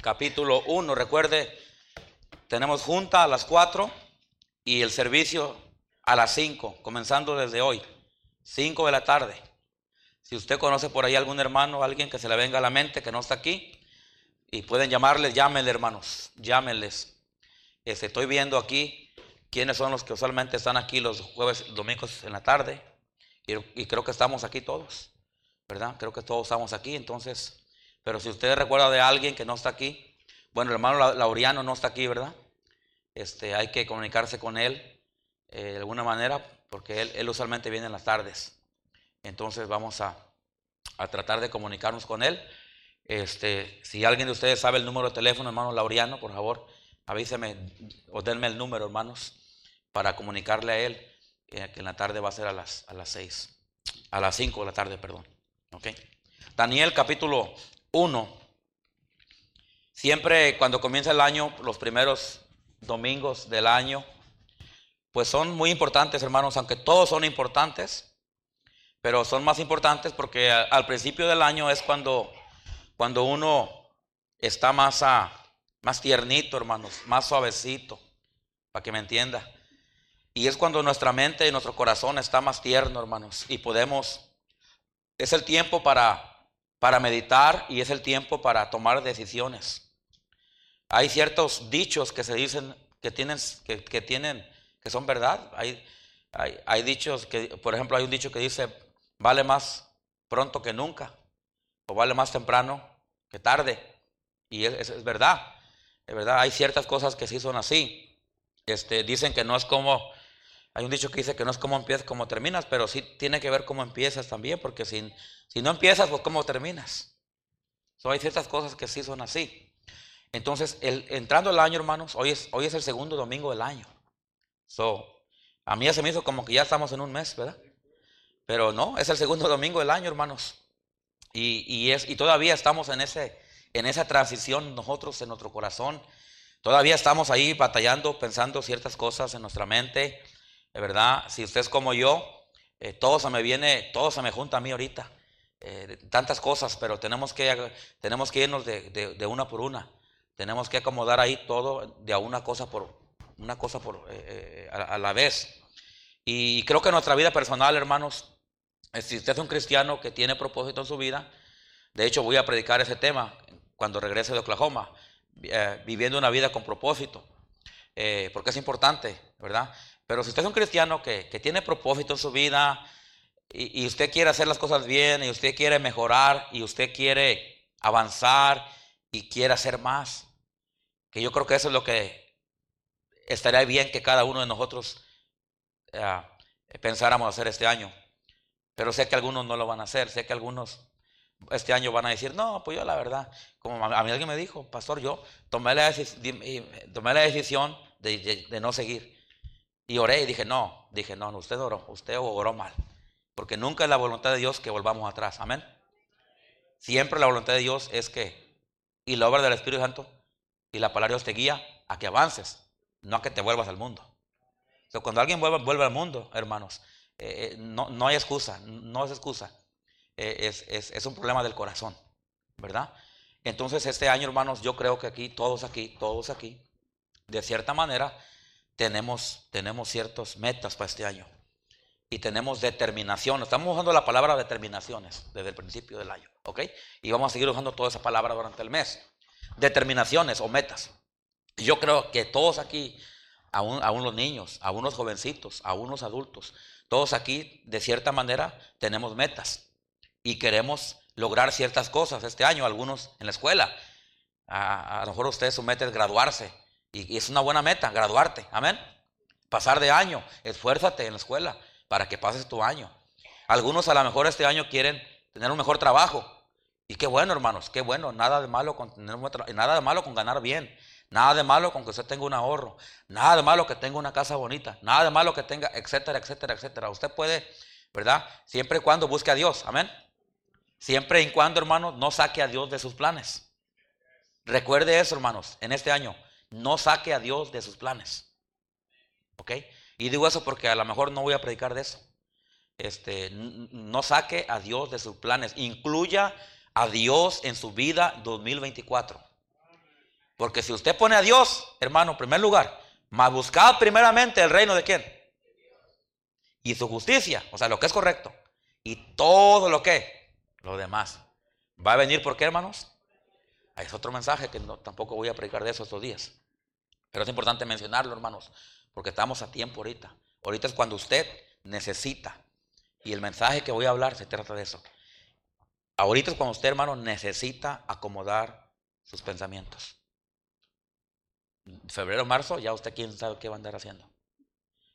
capítulo 1. Recuerde, tenemos junta a las 4 y el servicio a las 5, comenzando desde hoy, 5 de la tarde. Si usted conoce por ahí algún hermano, alguien que se le venga a la mente que no está aquí, y pueden llamarles, llámenle hermanos, llámenles. Este, estoy viendo aquí quiénes son los que usualmente están aquí los jueves, domingos en la tarde, y, y creo que estamos aquí todos, ¿verdad? Creo que todos estamos aquí, entonces, pero si usted recuerda de alguien que no está aquí, bueno, el hermano Laureano no está aquí, ¿verdad? Este, hay que comunicarse con él eh, de alguna manera, porque él, usualmente viene en las tardes. Entonces vamos a, a, tratar de comunicarnos con él. Este, si alguien de ustedes sabe el número de teléfono, hermano Laureano, por favor, avíseme o denme el número, hermanos, para comunicarle a él eh, que en la tarde va a ser a las, a las 6, a las 5 de la tarde, perdón. Daniel capítulo 1. Siempre cuando comienza el año, los primeros domingos del año, pues son muy importantes, hermanos, aunque todos son importantes, pero son más importantes porque al principio del año es cuando, cuando uno está más, a, más tiernito, hermanos, más suavecito, para que me entienda. Y es cuando nuestra mente y nuestro corazón está más tierno, hermanos, y podemos, es el tiempo para, para meditar y es el tiempo para tomar decisiones. Hay ciertos dichos que se dicen que tienen, que, tienen, que son verdad. Hay, hay, hay, dichos que, por ejemplo, hay un dicho que dice, vale más pronto que nunca, o vale más temprano que tarde. Y es, es verdad, es verdad. Hay ciertas cosas que sí son así. Este, dicen que no es como, hay un dicho que dice que no es como empiezas, como terminas, pero sí tiene que ver cómo empiezas también, porque si, si no empiezas, pues cómo terminas. So, hay ciertas cosas que sí son así. Entonces, el, entrando el año, hermanos, hoy es, hoy es el segundo domingo del año. So, a mí ya se me hizo como que ya estamos en un mes, ¿verdad? Pero no, es el segundo domingo del año, hermanos. Y, y, es, y todavía estamos en, ese, en esa transición nosotros, en nuestro corazón. Todavía estamos ahí batallando, pensando ciertas cosas en nuestra mente, ¿verdad? Si usted es como yo, eh, todo se me viene, todo se me junta a mí ahorita. Eh, tantas cosas, pero tenemos que, tenemos que irnos de, de, de una por una. Tenemos que acomodar ahí todo de a una cosa por una cosa por eh, a, a, la vez. Y creo que nuestra vida personal, hermanos, si usted es un cristiano que tiene propósito en su vida, de hecho voy a predicar ese tema cuando regrese de Oklahoma, eh, viviendo una vida con propósito, eh, porque es importante, ¿verdad? Pero si usted es un cristiano que, que tiene propósito en su vida y, y usted quiere hacer las cosas bien y usted quiere mejorar y usted quiere avanzar y quiere hacer más, que yo creo que eso es lo que estaría bien que cada uno de nosotros uh, pensáramos hacer este año. Pero sé que algunos no lo van a hacer, sé que algunos este año van a decir, no, pues yo la verdad, como a mí alguien me dijo, pastor, yo tomé la, tomé la decisión de, de, de, no seguir. Y oré y dije, no, dije, no, usted oró, usted oró mal. Porque nunca es la voluntad de Dios que volvamos atrás, amén. Siempre la voluntad de Dios es que, y la obra del Espíritu Santo, y la palabra de Dios te guía a que avances, no a que te vuelvas al mundo. Entonces, cuando alguien vuelve, vuelve al mundo, hermanos, eh, no, no, hay excusa, no es excusa. Eh, es, es, es, un problema del corazón, ¿verdad? Entonces, este año, hermanos, yo creo que aquí, todos aquí, todos aquí, de cierta manera, tenemos, tenemos ciertas metas para este año. Y tenemos determinación. Estamos usando la palabra determinaciones desde el principio del año, ¿ok? Y vamos a seguir usando toda esa palabra durante el mes determinaciones o metas. Yo creo que todos aquí, aún, aún los niños, aún los jovencitos, aún los adultos, todos aquí de cierta manera tenemos metas y queremos lograr ciertas cosas este año, algunos en la escuela. A, a lo mejor ustedes su meta es graduarse y, es una buena meta, graduarte, amén. Pasar de año, esfuérzate en la escuela para que pases tu año. Algunos a lo mejor este año quieren tener un mejor trabajo, y qué bueno, hermanos, qué bueno, nada de malo con tener nada de malo con ganar bien, nada de malo con que usted tenga un ahorro, nada de malo que tenga una casa bonita, nada de malo que tenga, etcétera, etcétera, etcétera. Usted puede, ¿verdad? Siempre y cuando busque a Dios, amén. Siempre y cuando, hermanos, no saque a Dios de sus planes. Recuerde eso, hermanos, en este año, no saque a Dios de sus planes. ¿Ok? Y digo eso porque a lo mejor no voy a predicar de eso. Este, no saque a Dios de sus planes. Incluya a Dios en su vida 2024. Porque si usted pone a Dios, hermano, en primer lugar, más buscad primeramente el reino de quién? Y su justicia, o sea, lo que es correcto. Y todo lo que, lo demás. ¿Va a venir por qué, hermanos? Es otro mensaje que tampoco voy a predicar de eso estos días. Pero es importante mencionarlo, hermanos, porque estamos a tiempo ahorita. Ahorita es cuando usted necesita. Y el mensaje que voy a hablar se trata de eso. Ahorita es cuando usted, hermano, necesita acomodar sus pensamientos. Febrero, marzo, ya usted quién sabe qué va a andar haciendo.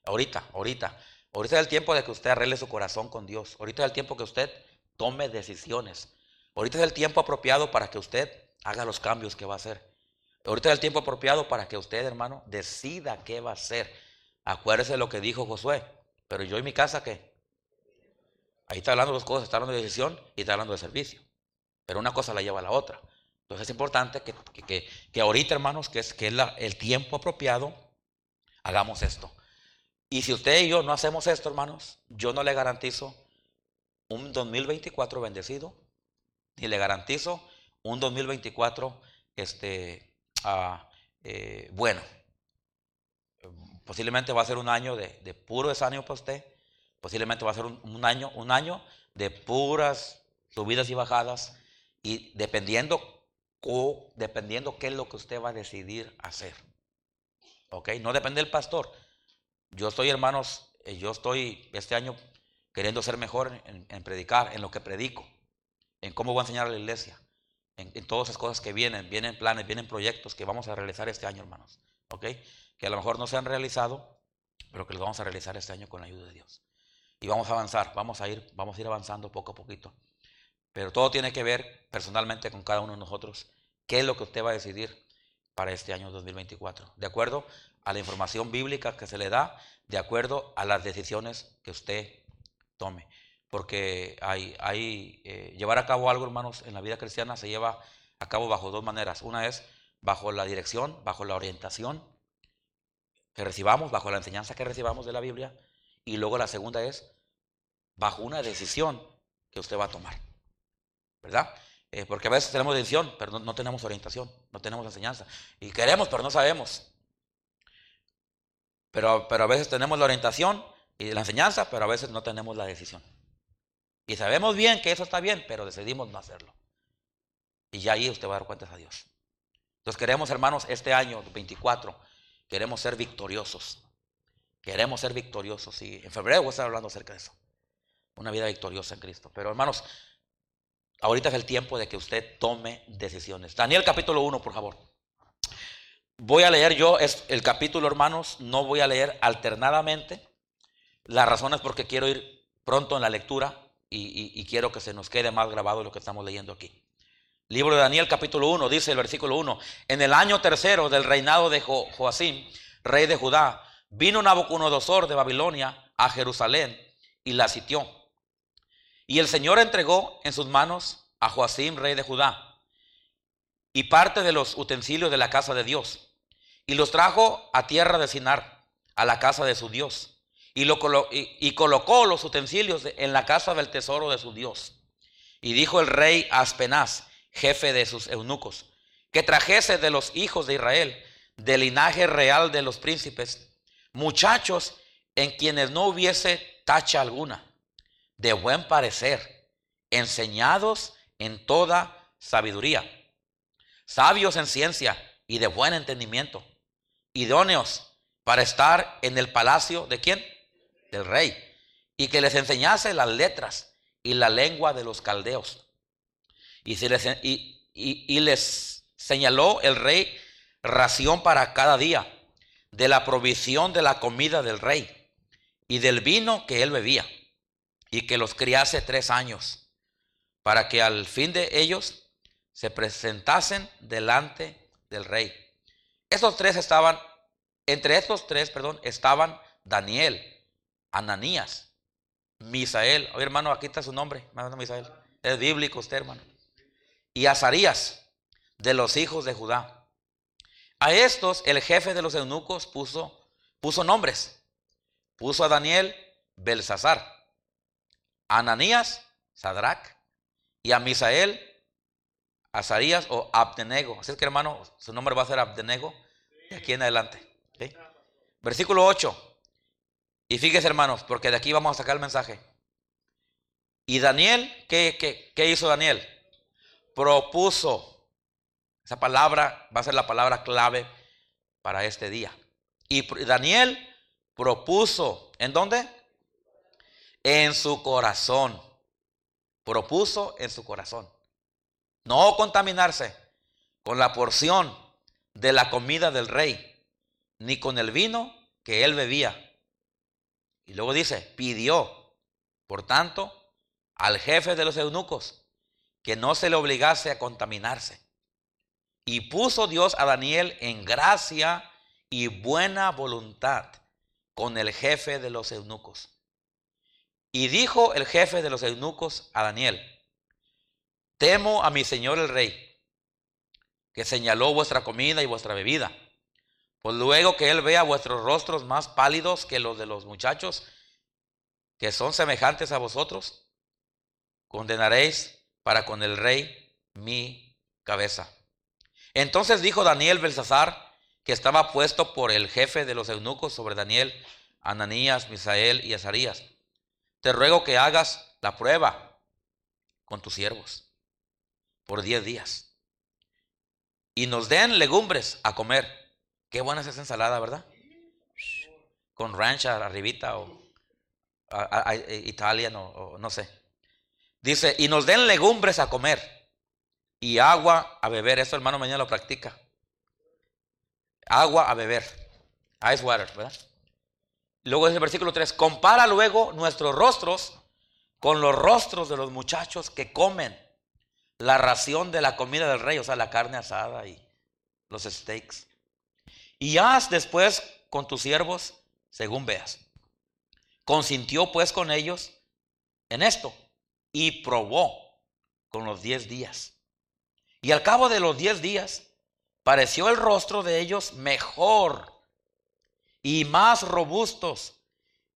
Ahorita, ahorita. Ahorita es el tiempo de que usted arregle su corazón con Dios. Ahorita es el tiempo que usted tome decisiones. Ahorita es el tiempo apropiado para que usted haga los cambios que va a hacer. Ahorita es el tiempo apropiado para que usted, hermano, decida qué va a hacer. Acuérdese de lo que dijo Josué. Pero yo y mi casa, ¿qué? Ahí está hablando de dos cosas. Está hablando de decisión y está hablando de servicio. Pero una cosa la lleva a la otra. Entonces es importante que, que, ahorita, hermanos, que es, que es el tiempo apropiado, hagamos esto. Y si usted y yo no hacemos esto, hermanos, yo no le garantizo un 2024 bendecido, ni le garantizo un 2024 este, ah, eh, bueno. Posiblemente va a ser un año de, puro desánimo para usted. Posiblemente va a ser un, año, un año de puras subidas y bajadas. Y dependiendo, dependiendo qué es lo que usted va a decidir hacer. ¿Ok? No depende del pastor. Yo estoy, hermanos, eh, yo estoy este año queriendo ser mejor en predicar, en lo que predico, en cómo voy a enseñar a la iglesia en, todas esas cosas que vienen, vienen planes, vienen proyectos que vamos a realizar este año, hermanos. ¿Ok? Que a lo mejor no se han realizado, pero que los vamos a realizar este año con la ayuda de Dios. Y vamos a avanzar, vamos a ir, vamos a ir avanzando poco a poquito. Pero todo tiene que ver personalmente con cada uno de nosotros. ¿Qué es lo que usted va a decidir para este año 2024? De acuerdo a la información bíblica que se le da, de acuerdo a las decisiones que usted tome porque hay, eh, llevar a cabo algo, hermanos, en la vida cristiana se lleva a cabo bajo dos maneras. Una es bajo la dirección, bajo la orientación que recibamos, bajo la enseñanza que recibamos de la Biblia, y luego la segunda es bajo una decisión que usted va a tomar, ¿verdad? Eh, porque a veces tenemos decisión, pero no, tenemos orientación, no tenemos enseñanza, y queremos, pero no sabemos. Pero, pero a veces tenemos la orientación y la enseñanza, pero a veces no tenemos la decisión. Y sabemos bien que eso está bien, pero decidimos no hacerlo. Y ya ahí usted va a dar cuentas a Dios. Entonces queremos, hermanos, este año 24, queremos ser victoriosos. Queremos ser victoriosos. Y en febrero voy a estar hablando acerca de eso. Una vida victoriosa en Cristo. Pero hermanos, ahorita es el tiempo de que usted tome decisiones. Daniel capítulo 1, por favor. Voy a leer yo el capítulo, hermanos, no voy a leer alternadamente. La razón es porque quiero ir pronto en la lectura y, quiero que se nos quede más grabado lo que estamos leyendo aquí. Libro de Daniel capítulo 1, dice el versículo 1, en el año tercero del reinado de Joacim, rey de Judá, vino Nabucodonosor de Babilonia a Jerusalén y la sitió. Y el Señor entregó en sus manos a Joacim, rey de Judá, y parte de los utensilios de la casa de Dios, y los trajo a tierra de Sinar, a la casa de su Dios y, lo y, colocó los utensilios en la casa del tesoro de su Dios. Y dijo el rey Aspenaz, jefe de sus eunucos, que trajese de los hijos de Israel, del linaje real de los príncipes, muchachos en quienes no hubiese tacha alguna, de buen parecer, enseñados en toda sabiduría, sabios en ciencia y de buen entendimiento, idóneos para estar en el palacio de quién? Del rey, y que les enseñase las letras y la lengua de los caldeos. Y, les, y, les señaló el rey ración para cada día, de la provisión de la comida del rey y del vino que él bebía, y que los criase tres años, para que al fin de ellos se presentasen delante del rey. Estos tres estaban, entre estos tres, perdón, estaban Daniel, Ananías, Misael. Oye, hermano, aquí está su nombre, hermano Misael. Es bíblico usted, hermano. Y Azarías, de los hijos de Judá. A estos el jefe de los eunucos puso, puso nombres. Puso a Daniel Belsasar, a Ananías Sadrach y a Misael Azarías o Abdenego. Así es que hermano, su nombre va a ser Abdenego de aquí en adelante. Versículo 8. Y fíjese hermanos, porque de aquí vamos a sacar el mensaje. Y Daniel, ¿qué, qué hizo Daniel? Propuso. Esa palabra va a ser la palabra clave para este día. Y Daniel propuso, ¿en dónde? En su corazón. Propuso en su corazón. No contaminarse con la porción de la comida del rey, ni con el vino que él bebía. Y luego dice, pidió, por tanto, al jefe de los eunucos que no se le obligase a contaminarse. Y puso Dios a Daniel en gracia y buena voluntad con el jefe de los eunucos. Y dijo el jefe de los eunucos a Daniel, temo a mi señor el rey, que señaló vuestra comida y vuestra bebida. Pues luego que él vea vuestros rostros más pálidos que los de los muchachos, que son semejantes a vosotros, condenaréis para con el rey mi cabeza. Entonces dijo Daniel Belsasar, que estaba puesto por el jefe de los eunucos sobre Daniel, Ananías, Misael y Azarías. Te ruego que hagas la prueba con tus siervos por diez días. Y nos den legumbres a comer. Qué buena es esa ensalada, ¿verdad? Con rancha arribita o italiano o no sé. Dice, y nos den legumbres a comer y agua a beber. Eso hermano mañana lo practica. Agua a beber. Ice water, ¿verdad? Luego es el versículo 3. Compara luego nuestros rostros con los rostros de los muchachos que comen la ración de la comida del rey, o sea, la carne asada y los steaks. Y haz después con tus siervos según veas. Consintió pues con ellos en esto y probó con los diez días. Y al cabo de los diez días, pareció el rostro de ellos mejor y más robustos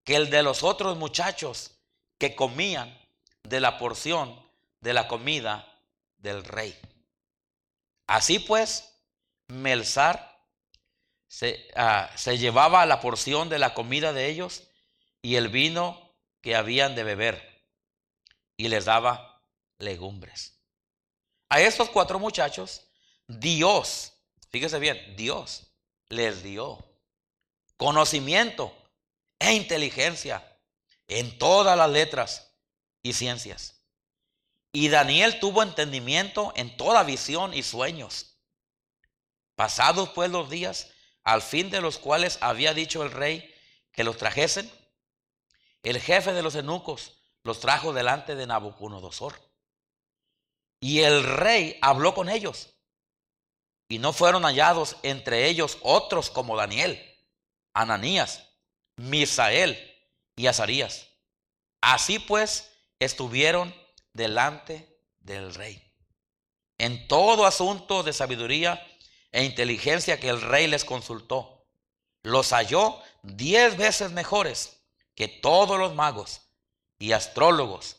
que el de los otros muchachos que comían de la porción de la comida del rey. Así pues, Melzar se, ah, se llevaba la porción de la comida de ellos y el vino que habían de beber y les daba legumbres. A estos cuatro muchachos, Dios, fíjese bien, Dios les dio conocimiento e inteligencia en todas las letras y ciencias. Y Daniel tuvo entendimiento en toda visión y sueños. Pasados pues los días, al fin de los cuales había dicho el rey que los trajesen, el jefe de los eunucos los trajo delante de Nabucodonosor. Y el rey habló con ellos. Y no fueron hallados entre ellos otros como Daniel, Ananías, Misael y Azarías. Así pues estuvieron delante del rey. En todo asunto de sabiduría e inteligencia que el rey les consultó, los halló diez veces mejores que todos los magos y astrólogos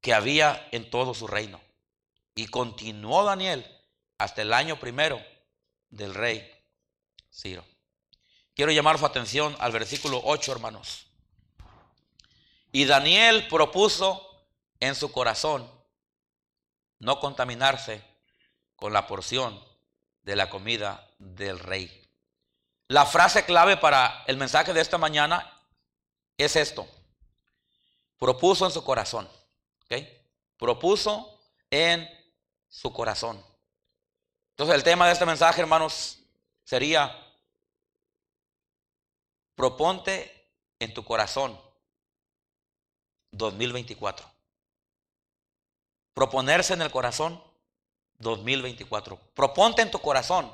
que había en todo su reino. Y continuó Daniel hasta el año primero del rey Ciro. Quiero llamar su atención al versículo 8, hermanos. Y Daniel propuso en su corazón no contaminarse con la porción de la comida del rey. La frase clave para el mensaje de esta mañana es esto. Propuso en su corazón. Propuso en su corazón. Entonces el tema de este mensaje, hermanos, sería, proponte en tu corazón 2024. Proponerse en el corazón 2024. Proponte en tu corazón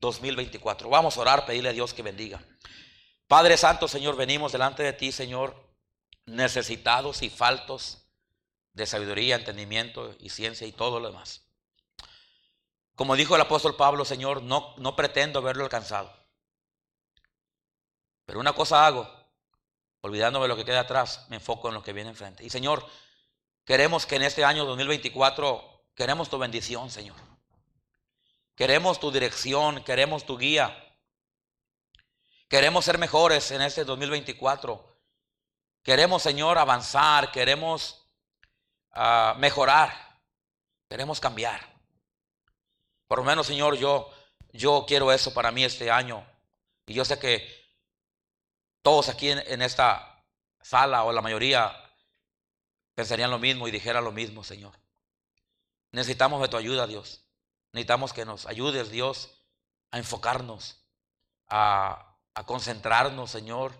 2024. Vamos a orar, pedirle a Dios que bendiga. Padre Santo, Señor, venimos delante de ti, Señor, necesitados y faltos de sabiduría, entendimiento y ciencia y todo lo demás. Como dijo el apóstol Pablo, Señor, no, no pretendo haberlo alcanzado. Pero una cosa hago, olvidándome lo que queda atrás, me enfoco en lo que viene enfrente. Y Señor, queremos que en este año 2024, queremos tu bendición, Señor. Queremos tu dirección, queremos tu guía. Queremos ser mejores en este 2024. Queremos, Señor, avanzar, queremos ah, mejorar, queremos cambiar. Por lo menos, Señor, yo, yo quiero eso para mí este año. Y yo sé que todos aquí en, esta sala o la mayoría pensarían lo mismo y dijeran lo mismo, Señor. Necesitamos de tu ayuda, Dios. Necesitamos que nos ayudes, Dios, a enfocarnos, a, concentrarnos, Señor,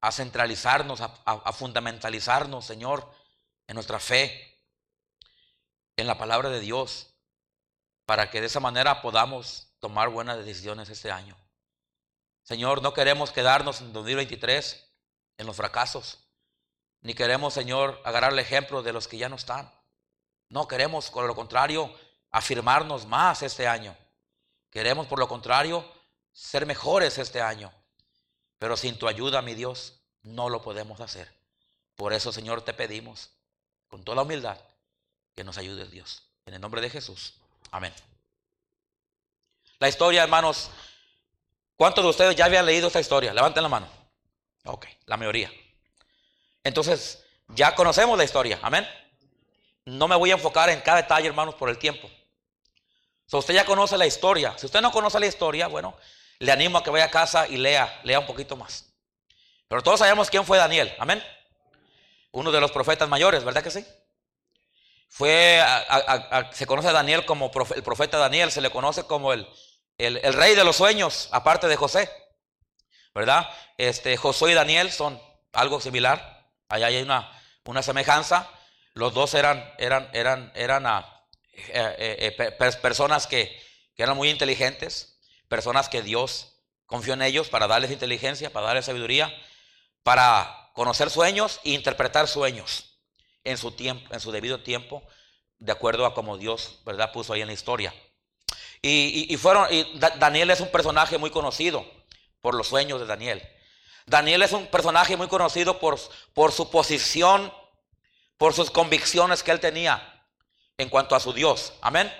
a centralizarnos, a, fundamentalizarnos, Señor, en nuestra fe, en la palabra de Dios, para que de esa manera podamos tomar buenas decisiones este año. Señor, no queremos quedarnos en 2023 en los fracasos, ni queremos, Señor, agarrar el ejemplo de los que ya no están. No queremos, por lo contrario, afirmarnos más este año. Queremos, por lo contrario, ser mejores este año. Pero sin tu ayuda, mi Dios, no lo podemos hacer. Por eso, Señor, te pedimos, con toda humildad, que nos ayudes, Dios. En el nombre de Jesús. Amén. La historia, hermanos, ¿cuántos de ustedes ya habían leído esta historia? Levanten la mano. Ok, la mayoría. Entonces, ya conocemos la historia. Amén. No me voy a enfocar en cada detalle, hermanos, por el tiempo. Si usted ya conoce la historia. Si usted no conoce la historia, bueno, le animo a que vaya a casa y lea, lea un poquito más. Pero todos sabemos quién fue Daniel, amén. Uno de los profetas mayores, ¿verdad que sí? Fue, se conoce a Daniel como el profeta Daniel, se le conoce como el, el, rey de los sueños, aparte de José, ¿verdad? Este, Josué y Daniel son algo similar, allá hay una, una semejanza. Los dos eran, eran, eran, eran eh, eh, eh, personas que, eran muy inteligentes, personas que Dios confió en ellos para darles inteligencia, para darles sabiduría, para conocer sueños e interpretar sueños en su tiempo, en su debido tiempo, de acuerdo a como Dios, ¿verdad?, puso ahí en la historia. Y, fueron, Daniel es un personaje muy conocido por los sueños de Daniel. Daniel es un personaje muy conocido por, por su posición, por sus convicciones que él tenía en cuanto a su Dios. Amén.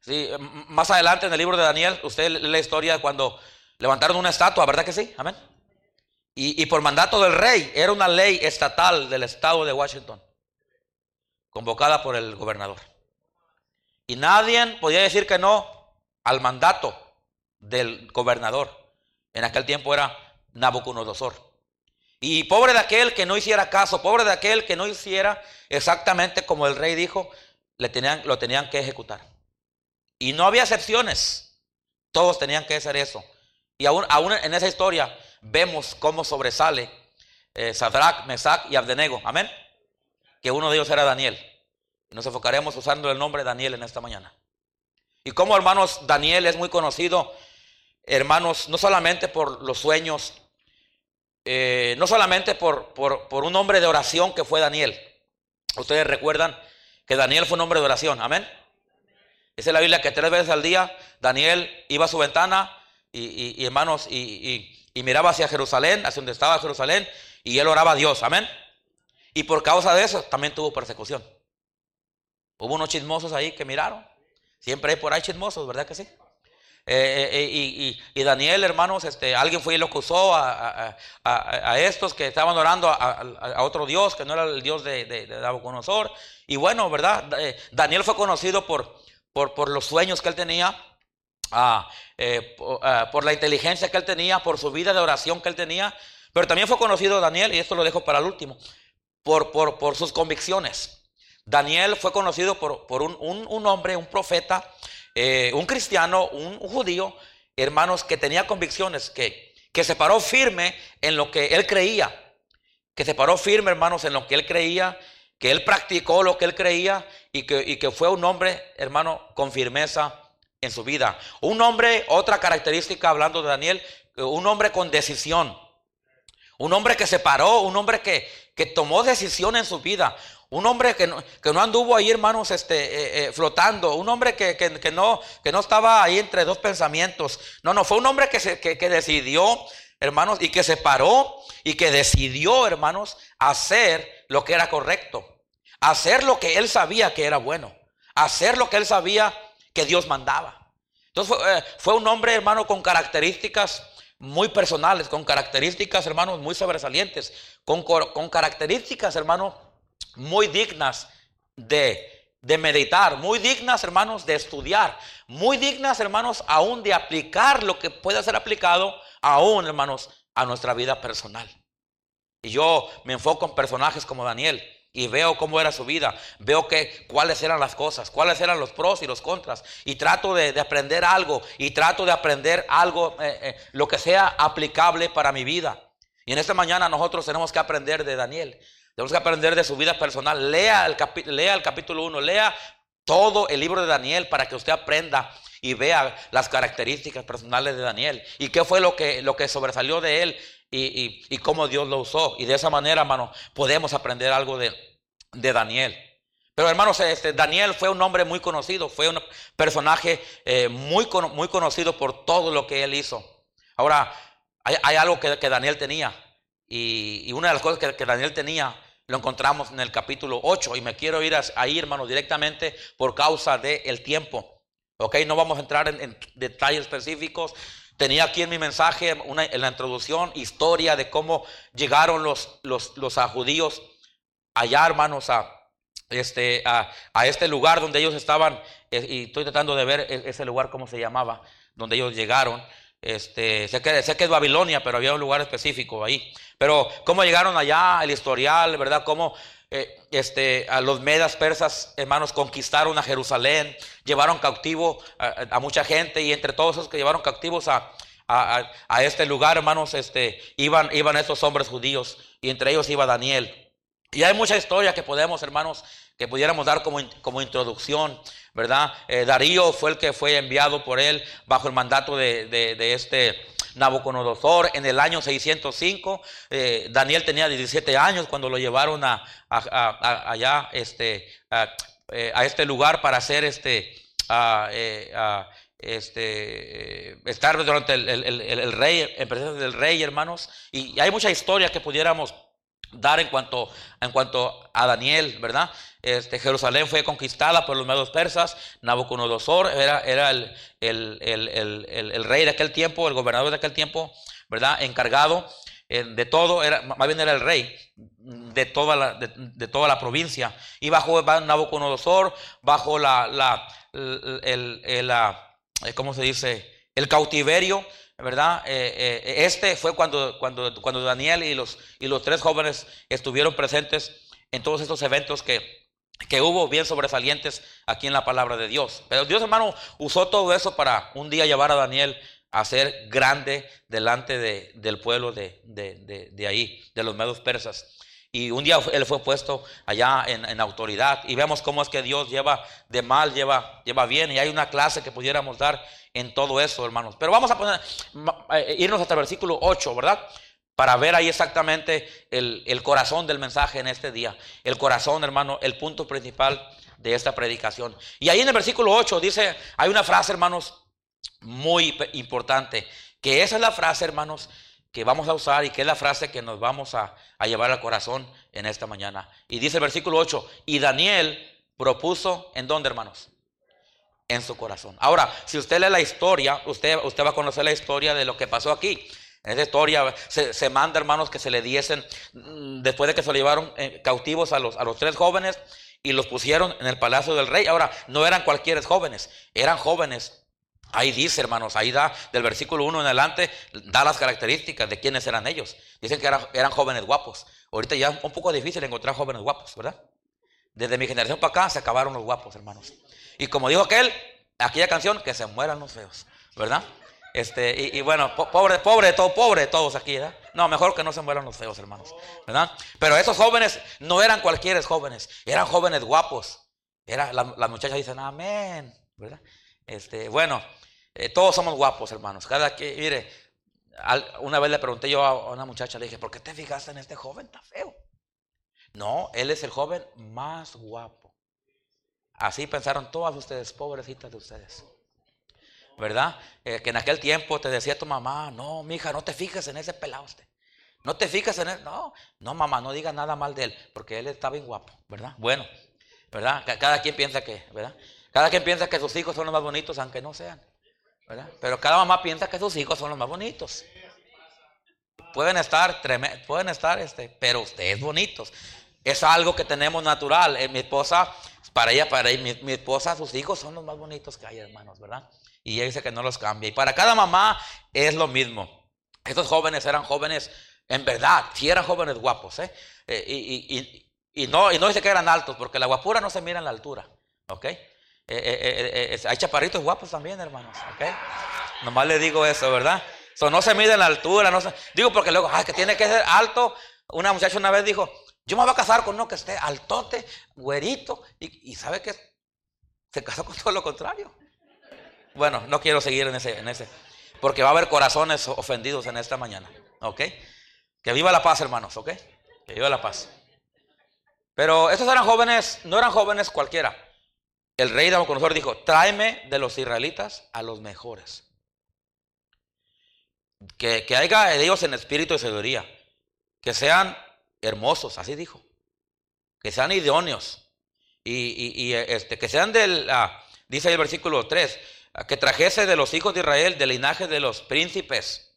Sí, más adelante en el libro de Daniel, usted lee la historia cuando levantaron una estatua, ¿verdad que sí? Amén. Y, por mandato del rey, era una ley estatal del estado de Washington, convocada por el gobernador. Y nadie podía decir que no al mandato del gobernador. En aquel tiempo era Nabucodonosor. Y pobre de aquel que no hiciera caso, pobre de aquel que no hiciera exactamente como el rey dijo, le tenían, lo tenían que ejecutar. Y no había excepciones. Todos tenían que hacer eso. Y aún, aún en esa historia vemos cómo sobresale eh, Sadrach, Mesach y Abdenego. Amén. Que uno de ellos era Daniel. Y nos enfocaremos usando el nombre Daniel en esta mañana. Y como hermanos, Daniel es muy conocido, hermanos, no solamente por los sueños, eh, no solamente por, por, un hombre de oración que fue Daniel. Ustedes recuerdan que Daniel fue un hombre de oración. Amén. Dice la Biblia que tres veces al día Daniel iba a su ventana y, hermanos y, miraba hacia Jerusalén, hacia donde estaba Jerusalén, y él oraba a Dios, amén. Y por causa de eso también tuvo persecución. Hubo unos chismosos ahí que miraron. Siempre hay por ahí chismosos, ¿verdad que sí? Eh, eh, eh, y, Daniel, hermanos, este, alguien fue y lo acusó a, estos que estaban orando a, otro Dios, que no era el Dios de, de, de Y bueno, ¿verdad? Daniel fue conocido por, por, por los sueños que él tenía, ah, eh, ah, por, la inteligencia que él tenía, por su vida de oración que él tenía, pero también fue conocido Daniel, y esto lo dejo para el último, por, por, por sus convicciones. Daniel fue conocido por, por un, un, hombre, un profeta, eh, un cristiano, un, judío, hermanos, que tenía convicciones, que, que se paró firme en lo que él creía, que se paró firme, hermanos, en lo que él creía, que él practicó lo que él creía y que, que fue un hombre, hermano, con firmeza en su vida. Un hombre, otra característica hablando de Daniel, un hombre con decisión. Un hombre que se paró, un hombre que, que tomó decisión en su vida. Un hombre que no, anduvo ahí, hermanos, este, eh, eh, flotando. Un hombre que, no, estaba ahí entre dos pensamientos. No, no, fue un hombre que, se, decidió hermanos, y que se paró y que decidió, hermanos, hacer lo que era correcto, hacer lo que él sabía que era bueno, hacer lo que él sabía que Dios mandaba. Entonces fue, eh, un hombre, hermano, con características muy personales, con características, hermanos, muy sobresalientes, con, con características, hermanos, muy dignas de, de meditar, muy dignas, hermanos, de estudiar, muy dignas, hermanos, aún de aplicar lo que pueda ser aplicado, aún, hermanos, a nuestra vida personal. Y yo me enfoco en personajes como Daniel y veo cómo era su vida, veo que cuáles eran las cosas, cuáles eran los pros y los contras, y trato de, aprender algo, y trato de aprender algo, eh, eh, lo que sea aplicable para mi vida. Y en esta mañana nosotros tenemos que aprender de Daniel. Tenemos que aprender de su vida personal. Lea el, lea el capítulo 1, lea todo el libro de Daniel para que usted aprenda y vea las características personales de Daniel y qué fue lo que, lo que sobresalió de él y, cómo Dios lo usó. Y de esa manera, hermano, podemos aprender algo de, Daniel. Pero hermanos, este, Daniel fue un hombre muy conocido, fue un personaje eh, muy, muy conocido por todo lo que él hizo. Ahora, hay, algo que, que Daniel tenía. Y, una de las cosas que, Daniel tenía lo encontramos en el capítulo 8 y me quiero ir ahí, hermano, directamente por causa del tiempo. Ok, no vamos a entrar en, detalles específicos. Tenía aquí en mi mensaje, una, en la introducción, historia de cómo llegaron los, los, los judíos allá, hermanos, a, este, a, a, este lugar donde ellos estaban. Eh, y estoy tratando de ver e, ese lugar, cómo se llamaba, donde ellos llegaron. Este, sé, que, sé que es Babilonia, pero había un lugar específico ahí. Pero cómo llegaron allá, el historial, ¿verdad? Cómo eh, este, a los medas persas, hermanos, conquistaron a Jerusalén, llevaron cautivo a, mucha gente y entre todos esos que llevaron cautivos a, a, este lugar, hermanos, este, iban, iban estos hombres judíos y entre ellos iba Daniel. Y hay mucha historia que podemos, hermanos, que pudiéramos dar como, como introducción, ¿verdad? Eh, Darío fue el que fue enviado por él bajo el mandato de, de, este Nabucodonosor en el año 605. Eh, Daniel tenía 17 años cuando lo llevaron a, allá este, eh, a, este lugar para hacer este, este, estar durante el, el, el, rey, en presencia del rey, hermanos. Y hay mucha historia que pudiéramos dar en cuanto, en cuanto a Daniel, ¿verdad? Este, Jerusalén fue conquistada por los medios persas, Nabucodonosor era, era el, el, rey de aquel tiempo, el gobernador de aquel tiempo, ¿verdad? Encargado eh, de todo, era, más bien era el rey de toda la, de, toda la provincia. Y bajo Nabucodonosor, bajo la, la, el, la, eh, ¿cómo se dice? El cautiverio ¿verdad? Eh, eh, este fue cuando, cuando, cuando Daniel y los, y los tres jóvenes estuvieron presentes en todos estos eventos que, que hubo bien sobresalientes aquí en la palabra de Dios. Pero Dios, hermano, usó todo eso para un día llevar a Daniel a ser grande delante de, del pueblo de, de, de, ahí, de los medios persas. Y un día él fue puesto allá en, en, autoridad. Y vemos cómo es que Dios lleva de mal, lleva, lleva bien. Y hay una clase que pudiéramos dar en todo eso, hermanos. Pero vamos a poner, eh, irnos hasta el versículo 8, ¿verdad? Para ver ahí exactamente el, corazón del mensaje en este día. El corazón, hermano, el punto principal de esta predicación. Y ahí en el versículo 8 dice, hay una frase, hermanos, muy importante. Que esa es la frase, hermanos, que vamos a usar y que es la frase que nos vamos a, a llevar al corazón en esta mañana. Y dice el versículo 8, y Daniel propuso, ¿en dónde, hermanos? En su corazón. Ahora, si usted lee la historia, usted, usted va a conocer la historia de lo que pasó aquí. En esa historia se, manda, hermanos, que se le diesen, mm, después de que se le llevaron eh, cautivos a los, a los tres jóvenes y los pusieron en el palacio del rey. Ahora, no eran cualquiera jóvenes, eran jóvenes. Ahí dice, hermanos, ahí da, del versículo 1 en adelante, da las características de quiénes eran ellos. Dicen que eran, eran jóvenes guapos. Ahorita ya es un poco difícil encontrar jóvenes guapos, ¿verdad? Desde mi generación para acá se acabaron los guapos, hermanos. Y como dijo aquel, aquella canción, que se mueran los feos, ¿verdad? Este, y, bueno, pobre, pobre, todo, pobre todos aquí, ¿verdad? No, mejor que no se mueran los feos, hermanos, ¿verdad? Pero esos jóvenes no eran cualquiera jóvenes, eran jóvenes guapos. Las muchachas dicen, amén, ¿verdad? Este, bueno, eh, todos somos guapos, hermanos. Cada que, mire, una vez le pregunté yo a una muchacha, le dije, ¿por qué te fijaste en este joven tan feo? No, él es el joven más guapo. Así pensaron todas ustedes, pobrecitas de ustedes. ¿verdad? Eh, que en aquel tiempo te decía tu mamá, no, mija, no te fijes en ese pelado usted. No te fijes en él. No, no, mamá, no diga nada mal de él, porque él está bien guapo, ¿verdad? Bueno, ¿verdad? Cada quien piensa que, ¿verdad? Cada quien piensa que sus hijos son los más bonitos, aunque no sean, ¿verdad? Pero cada mamá piensa que sus hijos son los más bonitos. Pueden estar, pueden estar, este, pero ustedes bonitos. Es algo que tenemos natural. Eh, mi esposa, para ella, para ella, mi, mi, esposa, sus hijos son los más bonitos que hay, hermanos, ¿verdad? Y ella dice que no los cambia. Y para cada mamá es lo mismo. Estos jóvenes eran jóvenes en verdad, si eran jóvenes guapos, ¿eh? eh y, no, y no dice que eran altos, porque la guapura no se mira en la altura, ¿ok? Eh, eh, hay chaparritos guapos también, hermanos, ¿ok? Nomás le digo eso, ¿verdad? So, no se mide en la altura, no se, digo porque luego, ay, que tiene que ser alto. Una muchacha una vez dijo, yo me voy a casar con uno que esté altote, güerito, y, sabe que se casó con todo lo contrario. Bueno, no quiero seguir en ese, en ese, porque va a haber corazones ofendidos en esta mañana, ¿ok? Que viva la paz, hermanos, ¿ok? Que viva la paz. Pero estos eran jóvenes, no eran jóvenes cualquiera. El rey de Nabucodonosor dijo, tráeme de los israelitas a los mejores. Que, que haya de ellos en espíritu de sabiduría. Que sean hermosos, así dijo. Que sean idóneos. Y, este, que sean del, ah, dice el versículo 3, que trajese de los hijos de Israel, del linaje de los príncipes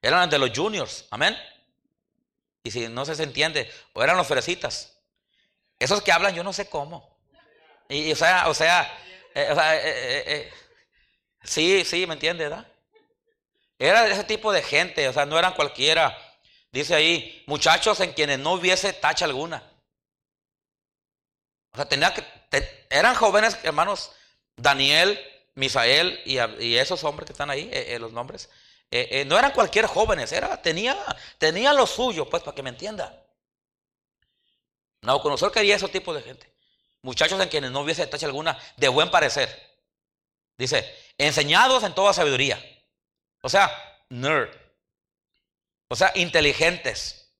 eran de los juniors, amén. Y si no se entiende, o eran los fresitas. Esos que hablan, yo no sé cómo. Y, o sea, o sea, eh, eh, eh, sí, sí, ¿me entiende, verdad? Era ese tipo de gente, o sea, no eran cualquiera. Dice ahí, muchachos en quienes no hubiese tacha alguna. O sea, tenía que, eran jóvenes, hermanos, Daniel, Misael y, esos hombres que están ahí, los nombres, eh, eh, no eran cualquier jóvenes, era, tenía, tenía lo suyo, pues, para que me entienda. Nabucodonosor quería ese tipo de gente. Muchachos en quienes no hubiese tacha alguna de buen parecer. Dice, enseñados en toda sabiduría. O sea, nerd. O sea, inteligentes.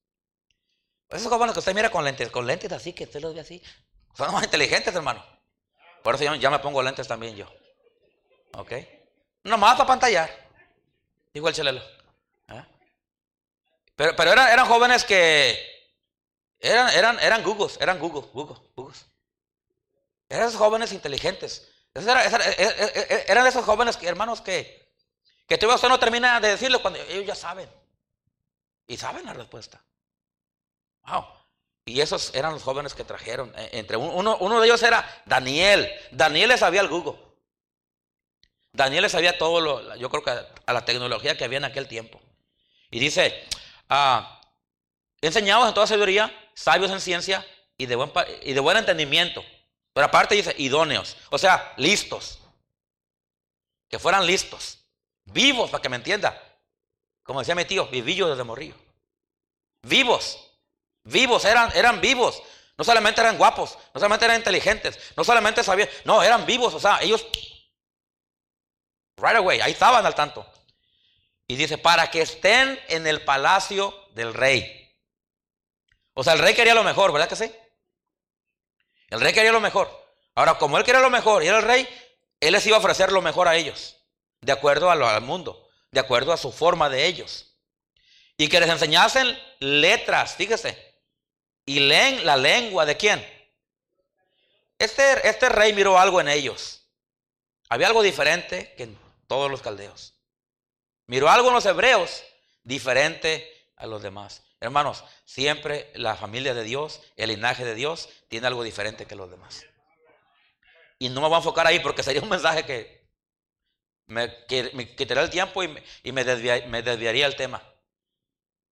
Esos jóvenes que usted mira con lentes, con lentes así, que usted los ve así. Son más inteligentes, hermano. Por eso ya, me pongo lentes también yo. ¿Ok? Nomás para pantallar. Igual Chelelo. ¿eh? Pero, pero eran, jóvenes que eran, eran, eran gugos, eran gugos, gugos, gugos. Eran esos jóvenes inteligentes. Eran, esos jóvenes, que, hermanos, que, que todavía usted no termina de decirlo cuando ellos ya saben. Y saben la respuesta. Wow. Y esos eran los jóvenes que trajeron. E, entre uno, uno de ellos era Daniel. Daniel le sabía al Google. Daniel le sabía todo lo, yo creo que a la tecnología que había en aquel tiempo. Y dice, ah, enseñados en toda sabiduría, sabios en ciencia y de, buen, y de buen entendimiento. Pero aparte dice, idóneos, o sea, listos. Que fueran listos, vivos, para que me entienda. Como decía mi tío, vivillo desde morrillo. Vivos, vivos, eran, eran vivos. No solamente eran guapos, no solamente eran inteligentes, no solamente sabían, no, eran vivos, o sea, ellos Right away, ahí estaban al tanto. Y dice, para que estén en el palacio del rey. O sea, el rey quería lo mejor, ¿verdad que sí? El rey quería lo mejor. Ahora, como él quería lo mejor y era el rey, él les iba a ofrecer lo mejor a ellos, de acuerdo lo, al mundo, de acuerdo a su forma de ellos. Y que les enseñasen letras, fíjese, y leen la lengua de quién. Este, este rey miró algo en ellos. Había algo diferente que todos los caldeos. Miró algo en los hebreos diferente a los demás. Hermanos, siempre la familia de Dios, el linaje de Dios, tiene algo diferente que los demás. Y no me voy a enfocar ahí porque sería un mensaje que me, quitaría el tiempo y me, desviaría el tema.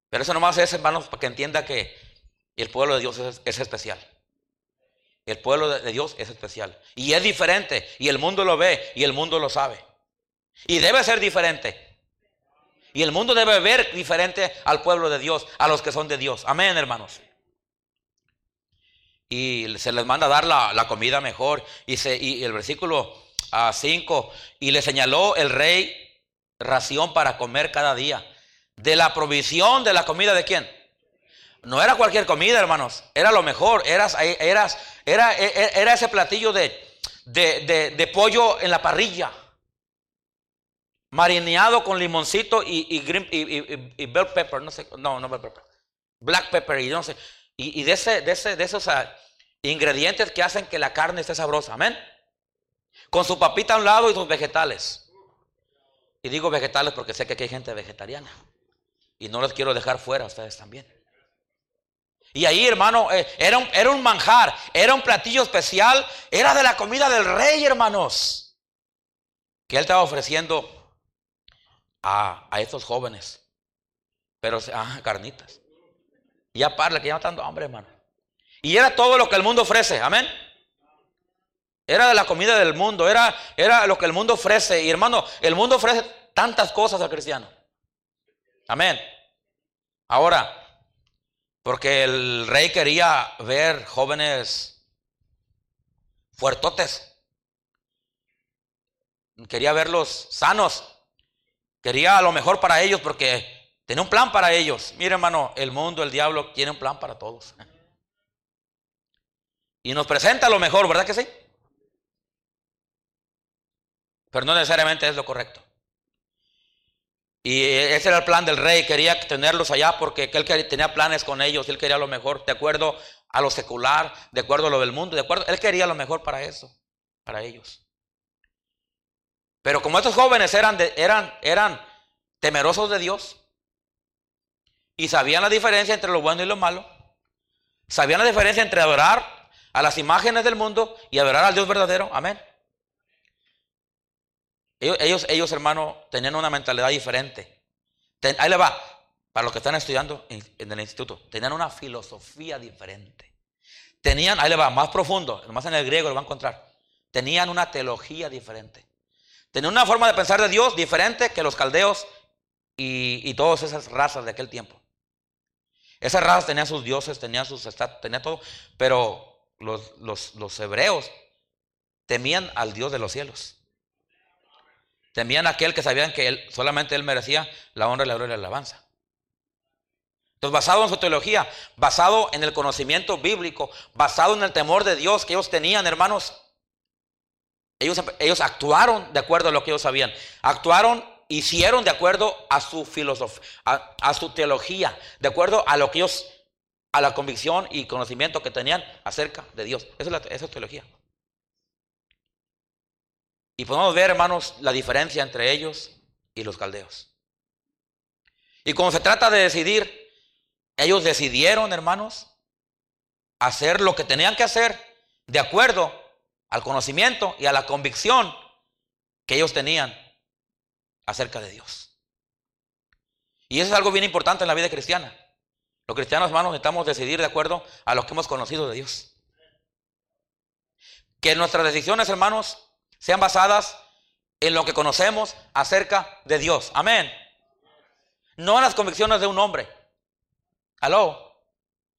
Pero eso nomás es, hermanos, para que entienda que el pueblo de Dios es especial. El pueblo de Dios es especial. Y es diferente. Y el mundo lo ve y el mundo lo sabe. Y debe ser diferente. Y el mundo debe ver diferente al pueblo de Dios, a los que son de Dios. Amén, hermanos. Y se les manda a dar la, comida mejor. Y el versículo 5, ah, y le señaló el rey ración para comer cada día. De la provisión de la comida de quién? No era cualquier comida, hermanos. Era lo mejor. Eras, eras, era, era ese platillo de, de pollo en la parrilla marineado con limoncito y, y, y, bell pepper, no sé, no, no bell pepper, black pepper y no sé, y, de, ese, de, ese, de esos ah, ingredientes que hacen que la carne esté sabrosa, amén. Con su papita a un lado y sus vegetales. Y digo vegetales porque sé que aquí hay gente vegetariana. Y no les quiero dejar fuera a ustedes también. Y ahí, hermano, eh, era, un, era un manjar, era un platillo especial, era de la comida del rey, hermanos. Que él estaba ofreciendo a, a estos jóvenes. Pero, ah, carnitas. Ya parla, que ya no está hambre, hermano. Y era todo lo que el mundo ofrece, amén. Era la comida del mundo, era, era lo que el mundo ofrece. Y hermano, el mundo ofrece tantas cosas al cristiano. Amén. Ahora, porque el rey quería ver jóvenes fuertotes. Quería verlos sanos. Quería lo mejor para ellos porque tenía un plan para ellos. Mire hermano, el mundo, el diablo tiene un plan para todos. Y nos presenta lo mejor, ¿verdad que sí? Pero no necesariamente es lo correcto. Y ese era el plan del rey, quería tenerlos allá porque él tenía planes con ellos, él quería lo mejor, de acuerdo a lo secular, de acuerdo a lo del mundo, de acuerdo, él quería lo mejor para eso, para ellos. Pero como estos jóvenes eran, eran, eran temerosos de Dios y sabían la diferencia entre lo bueno y lo malo, sabían la diferencia entre adorar a las imágenes del mundo y adorar al Dios verdadero, amén. Ellos, ellos, hermano, tenían una mentalidad diferente. ahí le va, para los que están estudiando en, el instituto, tenían una filosofía diferente. Tenían, ahí le va, más profundo, más en el griego lo va a encontrar. Tenían una teología diferente. Tenían una forma de pensar de Dios diferente que los caldeos y, y todas esas razas de aquel tiempo. Esas razas tenían sus dioses, tenían sus estatuas, tenían todo, pero los, los, los hebreos temían al Dios de los cielos. Temían aquel que sabían que él, solamente él merecía la honra, la gloria y la alabanza. Entonces, basado en su teología, basado en el conocimiento bíblico, basado en el temor de Dios que ellos tenían, hermanos, ellos, ellos actuaron de acuerdo a lo que ellos sabían. Actuaron, hicieron de acuerdo a su filosofía, a, su teología, de acuerdo a lo que ellos, a la convicción y conocimiento que tenían acerca de Dios. Esa es, la, teología. Y podemos ver, hermanos, la diferencia entre ellos y los caldeos. Y cuando se trata de decidir, ellos decidieron, hermanos, hacer lo que tenían que hacer de acuerdo al conocimiento y a la convicción que ellos tenían acerca de Dios. Y eso es algo bien importante en la vida cristiana. Los cristianos, hermanos, necesitamos decidir de acuerdo a lo que hemos conocido de Dios. Que nuestras decisiones, hermanos, sean basadas en lo que conocemos acerca de Dios. Amén. No en las convicciones de un hombre. Aló.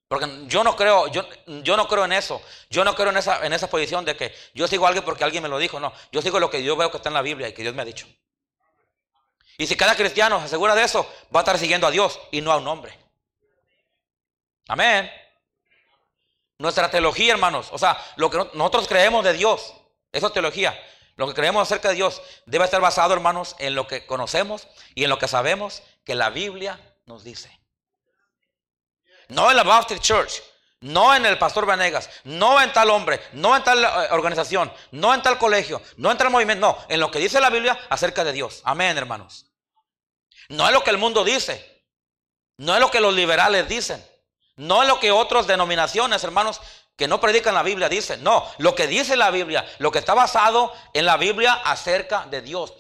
Porque yo no creo, yo, yo no creo en eso. Yo no creo en esa, en esa posición de que yo sigo a alguien porque alguien me lo dijo. No, yo sigo lo que yo veo que está en la Biblia y que Dios me ha dicho. Y si cada cristiano se asegura de eso, va a estar siguiendo a Dios y no a un hombre. Amén. Nuestra teología, hermanos, o sea, lo que nosotros creemos de Dios, esa teología, lo que creemos acerca de Dios debe estar basado, hermanos, en lo que conocemos y en lo que sabemos que la Biblia nos dice. No en la Baptist Church, no en el pastor Vanegas, no en tal hombre, no en tal eh, organización, no en tal colegio, no en tal movimiento, no, en lo que dice la Biblia acerca de Dios. Amén, hermanos. No es lo que el mundo dice, no es lo que los liberales dicen, no es lo que otras denominaciones, hermanos, que no predican la Biblia, dicen. No, lo que dice la Biblia, lo que está basado en la Biblia acerca de Dios.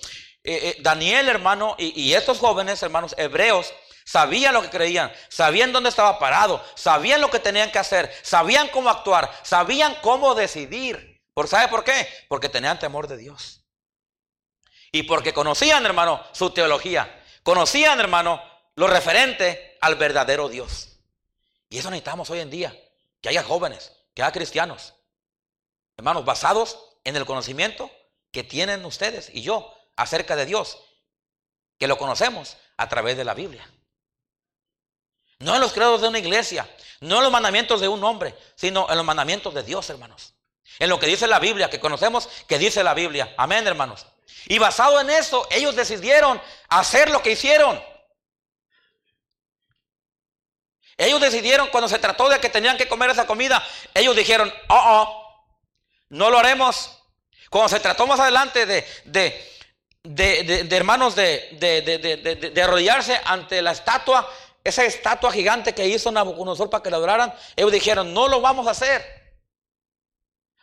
Eh, eh, Daniel, hermano, y, estos jóvenes, hermanos hebreos, sabían lo que creían, sabían dónde estaba parado, sabían lo que tenían que hacer, sabían cómo actuar, sabían cómo decidir. ¿Por sabe por qué? Porque tenían temor de Dios. Y porque conocían, hermano, su teología. Conocían, hermano, lo referente al verdadero Dios. Y eso necesitamos hoy en día, que haya jóvenes que haya cristianos, hermanos, basados en el conocimiento que tienen ustedes y yo acerca de Dios, que lo conocemos a través de la Biblia. No en los credos de una iglesia, no en los mandamientos de un hombre, sino en los mandamientos de Dios, hermanos. En lo que dice la Biblia, que conocemos que dice la Biblia. Amén, hermanos. Y basado en eso, ellos decidieron hacer lo que hicieron. Ellos decidieron cuando se trató de que tenían que comer esa comida, ellos dijeron, oh, oh, no lo haremos. Cuando se trató más adelante de, hermanos de, de, arrodillarse ante la estatua, esa estatua gigante que hizo Nabucodonosor para que la adoraran, ellos dijeron, no lo vamos a hacer.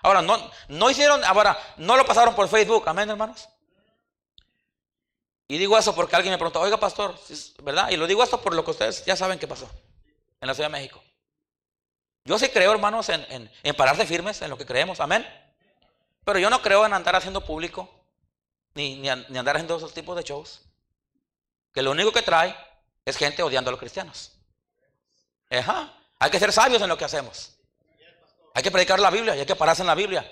Ahora, no, no hicieron, ahora, no lo pasaron por Facebook, amén, hermanos. Y digo eso porque alguien me preguntó, oiga, pastor, ¿verdad? Y lo digo esto por lo que ustedes ya saben qué pasó en la Ciudad de México. Yo sí creo, hermanos, en, en, pararse firmes en lo que creemos, amén. Pero yo no creo en andar haciendo público, ni, ni, andar haciendo esos tipos de shows. Que lo único que trae es gente odiando a los cristianos. Ajá. Hay que ser sabios en lo que hacemos. Hay que predicar la Biblia y hay que pararse en la Biblia.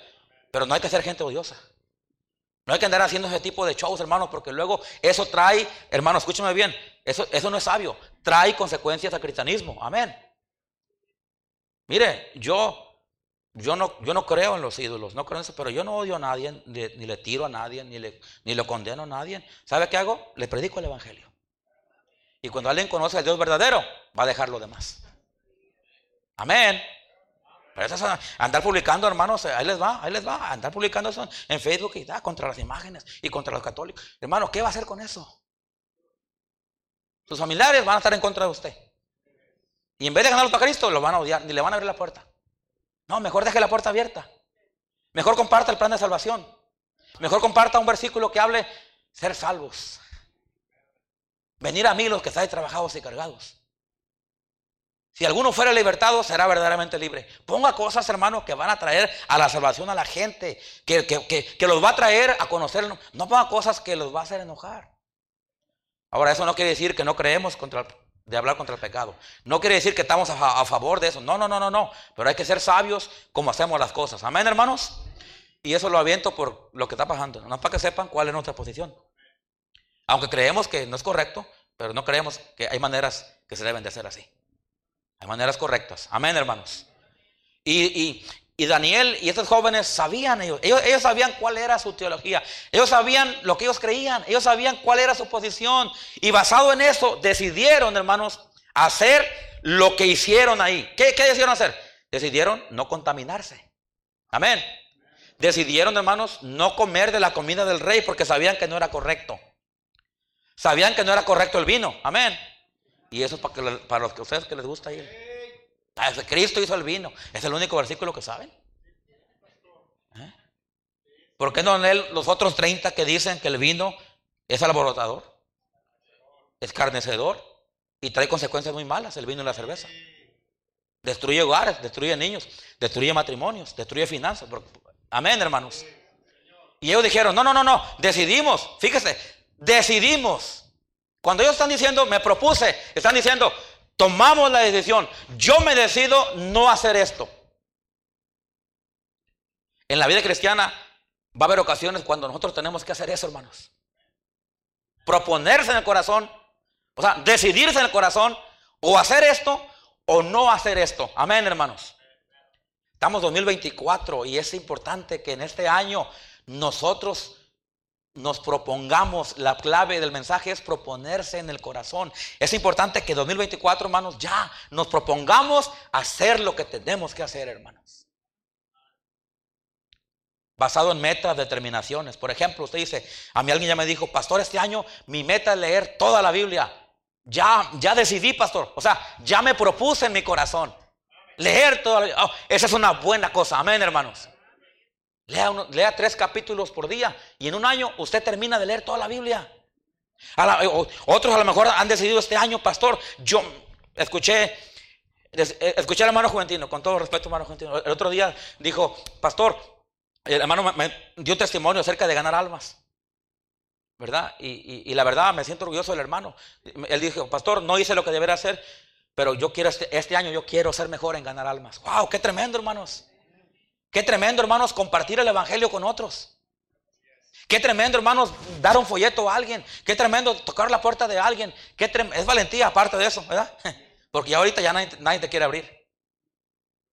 Pero no hay que ser gente odiosa. No hay que andar haciendo ese tipo de shows, hermanos, porque luego eso trae, hermanos, escúchame bien, eso, eso no es sabio trae consecuencias al cristianismo. Amén. Mire, yo, yo, no, yo no creo en los ídolos, no creo en eso, pero yo no odio a nadie, ni, le tiro a nadie, ni le, ni condeno a nadie. ¿Sabe qué hago? Le predico el Evangelio. Y cuando alguien conoce al Dios verdadero, va a dejar lo demás. Amén. Pero eso es andar publicando, hermanos, ahí les va, ahí les va, andar publicando eso en Facebook y da contra las imágenes y contra los católicos. Hermano, ¿qué va a hacer con eso? Sus familiares van a estar en contra de usted. Y en vez de ganarlos para Cristo, lo van a odiar, ni le van a abrir la puerta. No, mejor deje la puerta abierta. Mejor comparta el plan de salvación. Mejor comparta un versículo que hable ser salvos. Venir a mí los que estáis trabajados y cargados. Si alguno fuera libertado, será verdaderamente libre. Ponga cosas, hermanos, que van a traer a la salvación a la gente, que, que los va a traer a conocer. No ponga cosas que los va a hacer enojar. Ahora, eso no quiere decir que no creemos contra, de hablar contra el pecado. No quiere decir que estamos a, favor de eso. No, no, no, no, no. Pero hay que ser sabios como hacemos las cosas. Amén, hermanos. Y eso lo aviento por lo que está pasando. No para que sepan cuál es nuestra posición. Aunque creemos que no es correcto, pero no creemos que hay maneras que se deben de hacer así. Hay maneras correctas. Amén, hermanos. y, y Daniel y estos jóvenes sabían ellos, ellos, sabían cuál era su teología, ellos sabían lo que ellos creían, ellos sabían cuál era su posición. Y basado en eso decidieron, hermanos, hacer lo que hicieron ahí. ¿Qué, qué decidieron hacer? Decidieron no contaminarse. Amén. Decidieron, hermanos, no comer de la comida del rey porque sabían que no era correcto. Sabían que no era correcto el vino. Amén. Y eso que, para los que ustedes que les gusta ir. Ah, Cristo hizo el vino. Es el único versículo que saben. ¿Eh? ¿Por qué no leen los otros 30 que dicen que el vino es alborotador? Es carnecedor y trae consecuencias muy malas el vino y la cerveza. Destruye hogares, destruye niños, destruye matrimonios, destruye finanzas. Amén, hermanos. Y ellos dijeron, no, no, no, no, decidimos, fíjese, decidimos. Cuando ellos están diciendo, me propuse, están diciendo, tomamos la decisión, yo me decido no hacer esto. En la vida cristiana va a haber ocasiones cuando nosotros tenemos que hacer eso, hermanos. Proponerse en el corazón, o sea, decidirse en el corazón, o hacer esto o no hacer esto. Amén, hermanos. Estamos 2024 y es importante que en este año nosotros nos propongamos, la clave del mensaje es proponerse en el corazón. Es importante que 2024, hermanos, ya nos propongamos hacer lo que tenemos que hacer, hermanos. Basado en metas, determinaciones. Por ejemplo, usted dice, a mí alguien ya me dijo, pastor, este año mi meta es leer toda la Biblia. Ya, ya decidí, pastor. O sea, ya me propuse en mi corazón. Leer toda la Biblia. Oh, esa es una buena cosa. Amén, hermanos. Lea, tres capítulos por día y en un año usted termina de leer toda la Biblia. otros a lo mejor han decidido este año, pastor, yo escuché, eh, escuché al hermano Juventino, con todo respeto, hermano Juventino. El otro día dijo, pastor, el hermano me, dio testimonio acerca de ganar almas. ¿Verdad? Y, la verdad me siento orgulloso del hermano. Él dijo, pastor, no hice lo que debería hacer, pero yo quiero este, este año, yo quiero ser mejor en ganar almas. ¡Wow! ¡Qué tremendo, hermanos! Qué tremendo, hermanos, compartir el Evangelio con otros. Qué tremendo, hermanos, dar un folleto a alguien. Qué tremendo tocar la puerta de alguien. Qué es valentía aparte de eso, ¿verdad? Porque ya ahorita ya nadie, te quiere abrir.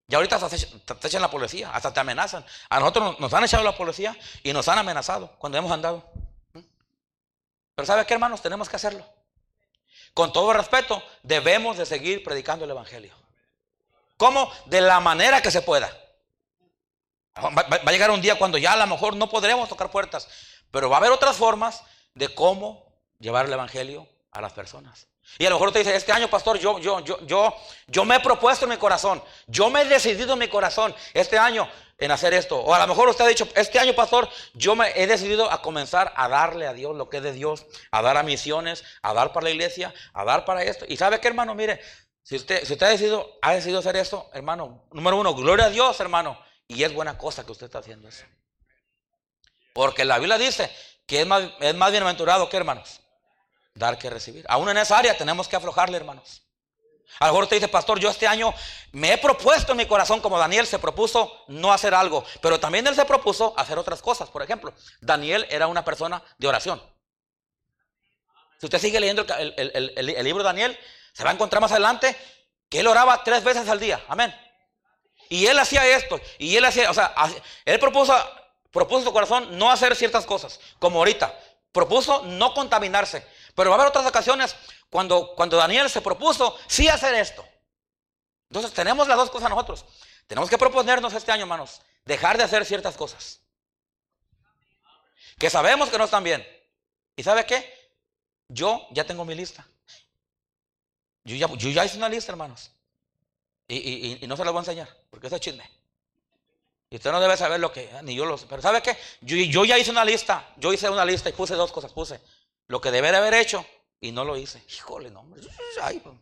Ya ahorita te, echan la policía, hasta te amenazan. A nosotros nos han echado la policía y nos han amenazado cuando hemos andado. Pero ¿sabe qué, hermanos? Tenemos que hacerlo. Con todo respeto, debemos de seguir predicando el Evangelio. ¿Cómo? De la manera que se pueda. Va, a llegar un día cuando ya a lo mejor no podremos tocar puertas, pero va a haber otras formas de cómo llevar el Evangelio a las personas. Y a lo mejor usted dice, este año, pastor, yo, yo, yo, yo, yo me he propuesto en mi corazón, yo me he decidido en mi corazón este año en hacer esto. O a lo mejor usted ha dicho, este año, pastor, yo me he decidido a comenzar a darle a Dios lo que es de Dios, a dar a misiones, a dar para la iglesia, a dar para esto. Y sabe qué, hermano, mire, si usted, si ha decidido, ha decidido hacer esto, hermano, número uno, gloria a Dios, hermano. Y es buena cosa que usted está haciendo eso. Porque la Biblia dice que es más, es más bienaventurado que hermanos. Dar que recibir. Aún en esa área tenemos que aflojarle, hermanos. A lo mejor usted dice, pastor, yo este año me he propuesto en mi corazón, como Daniel se propuso, no hacer algo. Pero también él se propuso hacer otras cosas. Por ejemplo, Daniel era una persona de oración. Si usted sigue leyendo el, el libro de Daniel, se va a encontrar más adelante que él oraba tres veces al día. Amén. Y él hacía esto. Y él hacía, o sea, él propuso, propuso su corazón no hacer ciertas cosas, como ahorita. Propuso no contaminarse. Pero va a haber otras ocasiones cuando, cuando Daniel se propuso sí hacer esto. Entonces tenemos las dos cosas nosotros. Tenemos que proponernos este año, hermanos, dejar de hacer ciertas cosas. Que sabemos que no están bien. ¿Y sabe qué? Yo ya tengo mi lista. Yo ya, yo ya hice una lista, hermanos. Y, no se la voy a enseñar, porque eso es chisme. Y usted no debe saber lo que, ni yo lo sé. Pero ¿sabe qué? Yo, ya hice una lista. Yo hice una lista y puse dos cosas. Puse lo que debe de haber hecho y no lo hice. Híjole, no, ay, pues.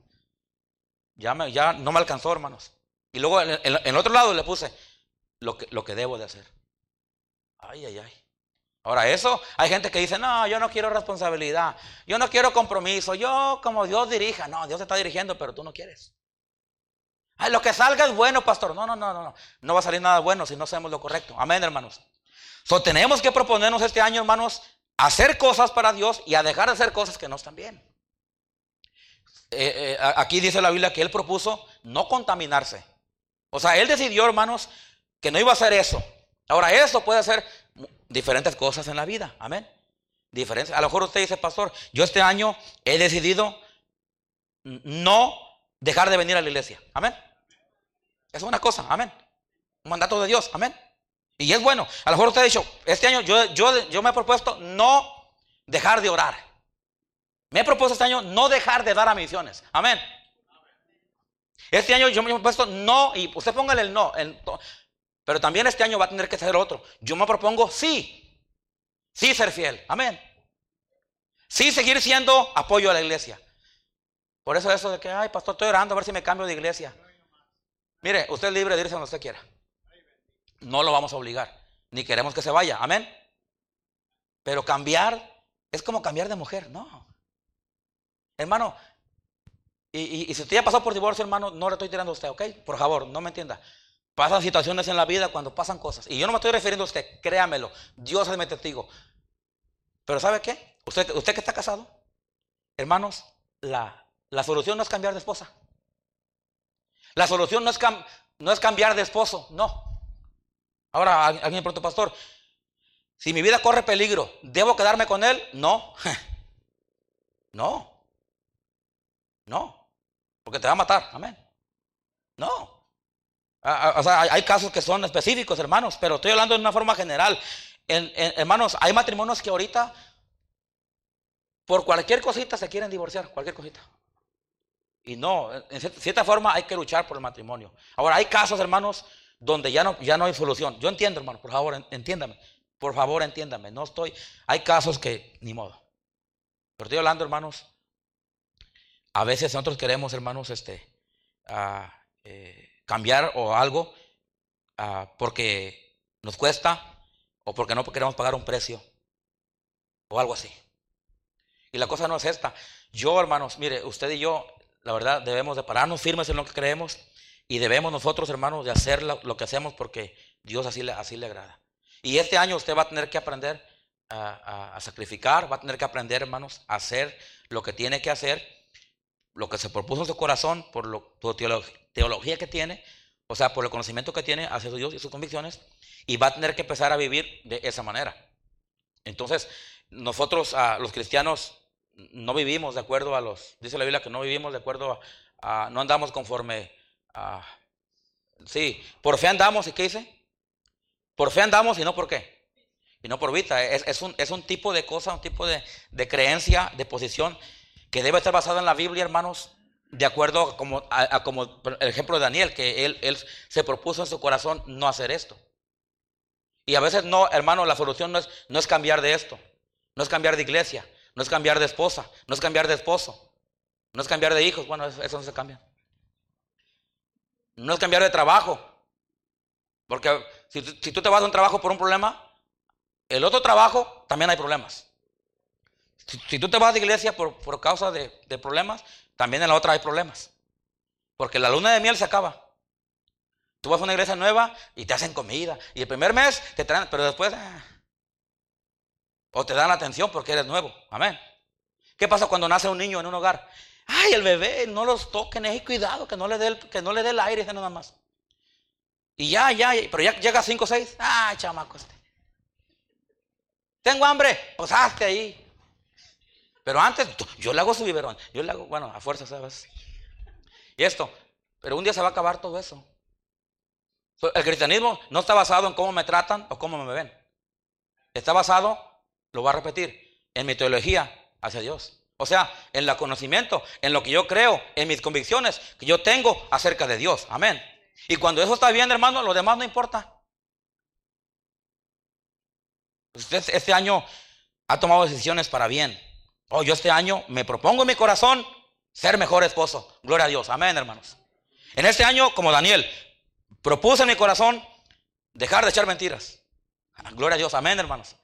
ya, me, ya no me alcanzó, hermanos. Y luego en, el otro lado le puse lo que, lo que debo de hacer. Ay, ay, ay. Ahora eso, hay gente que dice, no, yo no quiero responsabilidad, yo no quiero compromiso, yo como Dios dirija, no, Dios te está dirigiendo, pero tú no quieres. Ay, lo que salga es bueno, pastor. No, no, no, no, no va a salir nada bueno si no hacemos lo correcto. Amén, hermanos. So, tenemos que proponernos este año, hermanos, hacer cosas para Dios y a dejar de hacer cosas que no están bien. Eh, eh, aquí dice la Biblia que él propuso no contaminarse. O sea, él decidió, hermanos, que no iba a hacer eso. Ahora, eso puede ser diferentes cosas en la vida. Amén. Diferentes. A lo mejor usted dice, pastor, yo este año he decidido no dejar de venir a la iglesia. Amén. Es una cosa. Amén. Un mandato de Dios. Amén. Y es bueno. A lo mejor usted ha dicho, este año yo, yo, yo me he propuesto no dejar de orar. Me he propuesto este año no dejar de dar a misiones. Amén. Este año yo me he propuesto no, y usted póngale el no. pero también este año va a tener que ser otro. Yo me propongo sí. Sí ser fiel. Amén. Sí seguir siendo apoyo a la iglesia. Por eso eso de que, ay, pastor, estoy orando a ver si me cambio de iglesia. Mire, usted es libre de irse donde usted quiera. No lo vamos a obligar, ni queremos que se vaya, amén. Pero cambiar es como cambiar de mujer, no. Hermano, y, si usted ya pasó por divorcio, hermano, no le estoy tirando a usted, ¿ok? Por favor, no me entienda. Pasan situaciones en la vida cuando pasan cosas. Y yo no me estoy refiriendo a usted, créamelo. Dios es mi testigo. Pero ¿sabe qué? Usted, usted que está casado, hermanos, la, la solución no es cambiar de esposa. La solución no es, no es cambiar de esposo, no. Ahora, alguien pregunta, pastor, si mi vida corre peligro, ¿debo quedarme con él? No. No. No. Porque te va a matar. Amén. No. O sea, hay casos que son específicos, hermanos, pero estoy hablando de una forma general. hermanos, hay matrimonios que ahorita, por cualquier cosita, se quieren divorciar, cualquier cosita. Y no, en cierta forma hay que luchar por el matrimonio. Ahora, hay casos, hermanos, donde ya no, ya no hay solución. Yo entiendo, hermano, por favor, entiéndame. Por favor, entiéndame. No estoy. Hay casos que ni modo. Pero estoy hablando, hermanos. A veces nosotros queremos, hermanos, este, eh, cambiar o algo porque nos cuesta o porque no queremos pagar un precio o algo así. Y la cosa no es esta. Yo, hermanos, mire, usted y yo, la verdad, debemos de pararnos firmes en lo que creemos y debemos nosotros, hermanos, de hacer lo, que hacemos porque Dios así le, así le agrada. Y este año usted va a tener que aprender a, sacrificar, va a tener que aprender, hermanos, a hacer lo que tiene que hacer, lo que se propuso en su corazón, por, lo, teología que tiene, o sea, por el conocimiento que tiene hacia Dios y sus convicciones, y va a tener que empezar a vivir de esa manera. Entonces, nosotros, a los cristianos, no vivimos de acuerdo a los, dice la Biblia que no vivimos de acuerdo a, no andamos conforme a, sí, por fe andamos, ¿y qué dice? Por fe andamos y no por qué. Y no por vista. Es, un, es un, tipo de cosa, un tipo de, de, creencia, de posición que debe estar basado en la Biblia, hermanos, de acuerdo a como, a, como el ejemplo de Daniel, que él, él se propuso en su corazón no hacer esto. Y a veces no, hermano, la solución no es, no es cambiar de esto, no es cambiar de iglesia, no es cambiar de esposa, no es cambiar de esposo, no es cambiar de hijos, bueno, eso, no se cambia. No es cambiar de trabajo, porque si, tú te vas a un trabajo por un problema, el otro trabajo también hay problemas. Si, tú te vas de iglesia por, por causa de, de, problemas, también en la otra hay problemas. Porque la luna de miel se acaba. Tú vas a una iglesia nueva y te hacen comida. Y el primer mes te traen, pero después... Ah, o te dan atención porque eres nuevo. Amén. ¿Qué pasa cuando nace un niño en un hogar? Ay, el bebé, no los toquen, hay cuidado, que no le dé el, que no le dé el aire, nada más. Y ya, ya, pero ya llega a 5 o 6. Ay, chamaco este. Tengo hambre, pues hazte ahí. Pero antes, yo le hago su biberón. Yo le hago, bueno, a fuerza, ¿sabes? Y esto, pero un día se va a acabar todo eso. El cristianismo no está basado en cómo me tratan o cómo me ven. Está basado, lo voy a repetir, en mi teología hacia Dios. O sea, en el conocimiento, en lo que yo creo, en mis convicciones que yo tengo acerca de Dios. Amén. Y cuando eso está bien, hermano, lo demás no importa. Usted este año ha tomado decisiones para bien. Oh, yo este año me propongo en mi corazón ser mejor esposo. Gloria a Dios. Amén, hermanos. En este año, como Daniel, propuse en mi corazón dejar de echar mentiras. Gloria a Dios. Amén, hermanos.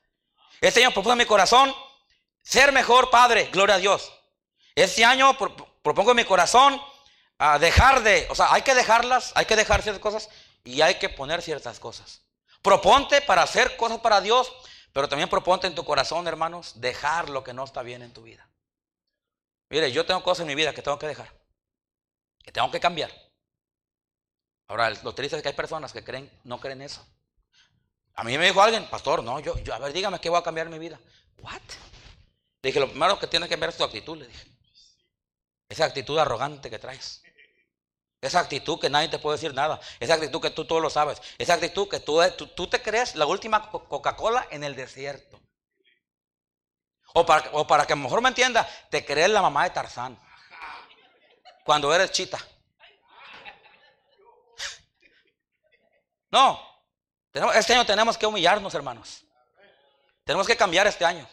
Este año propuse en mi corazón ser mejor padre. Gloria a Dios. Este año propongo en mi corazón a dejar de, o sea, hay que dejarlas, hay que dejar ciertas cosas y hay que poner ciertas cosas. Proponte para hacer cosas para Dios pero también proponte en tu corazón, hermanos, dejar lo que no está bien en tu vida. Mire, yo tengo cosas en mi vida que tengo que dejar, que tengo que cambiar. Ahora, lo triste es que hay personas que creen, no creen eso. A mí me dijo alguien, pastor, no, yo, yo a ver, dígame qué voy a cambiar mi vida. ¿What? Le dije, lo primero que tienes que cambiar es tu actitud, le dije. Esa actitud arrogante que traes. Esa actitud que nadie te puede decir nada. Esa actitud que tú todo lo sabes. Esa actitud que tú, tú, te crees la última Coca-Cola en el desierto. O para, o para que mejor me entienda, te crees la mamá de Tarzán. Cuando eres chita. No. Este año tenemos que humillarnos, hermanos. Tenemos que cambiar este año.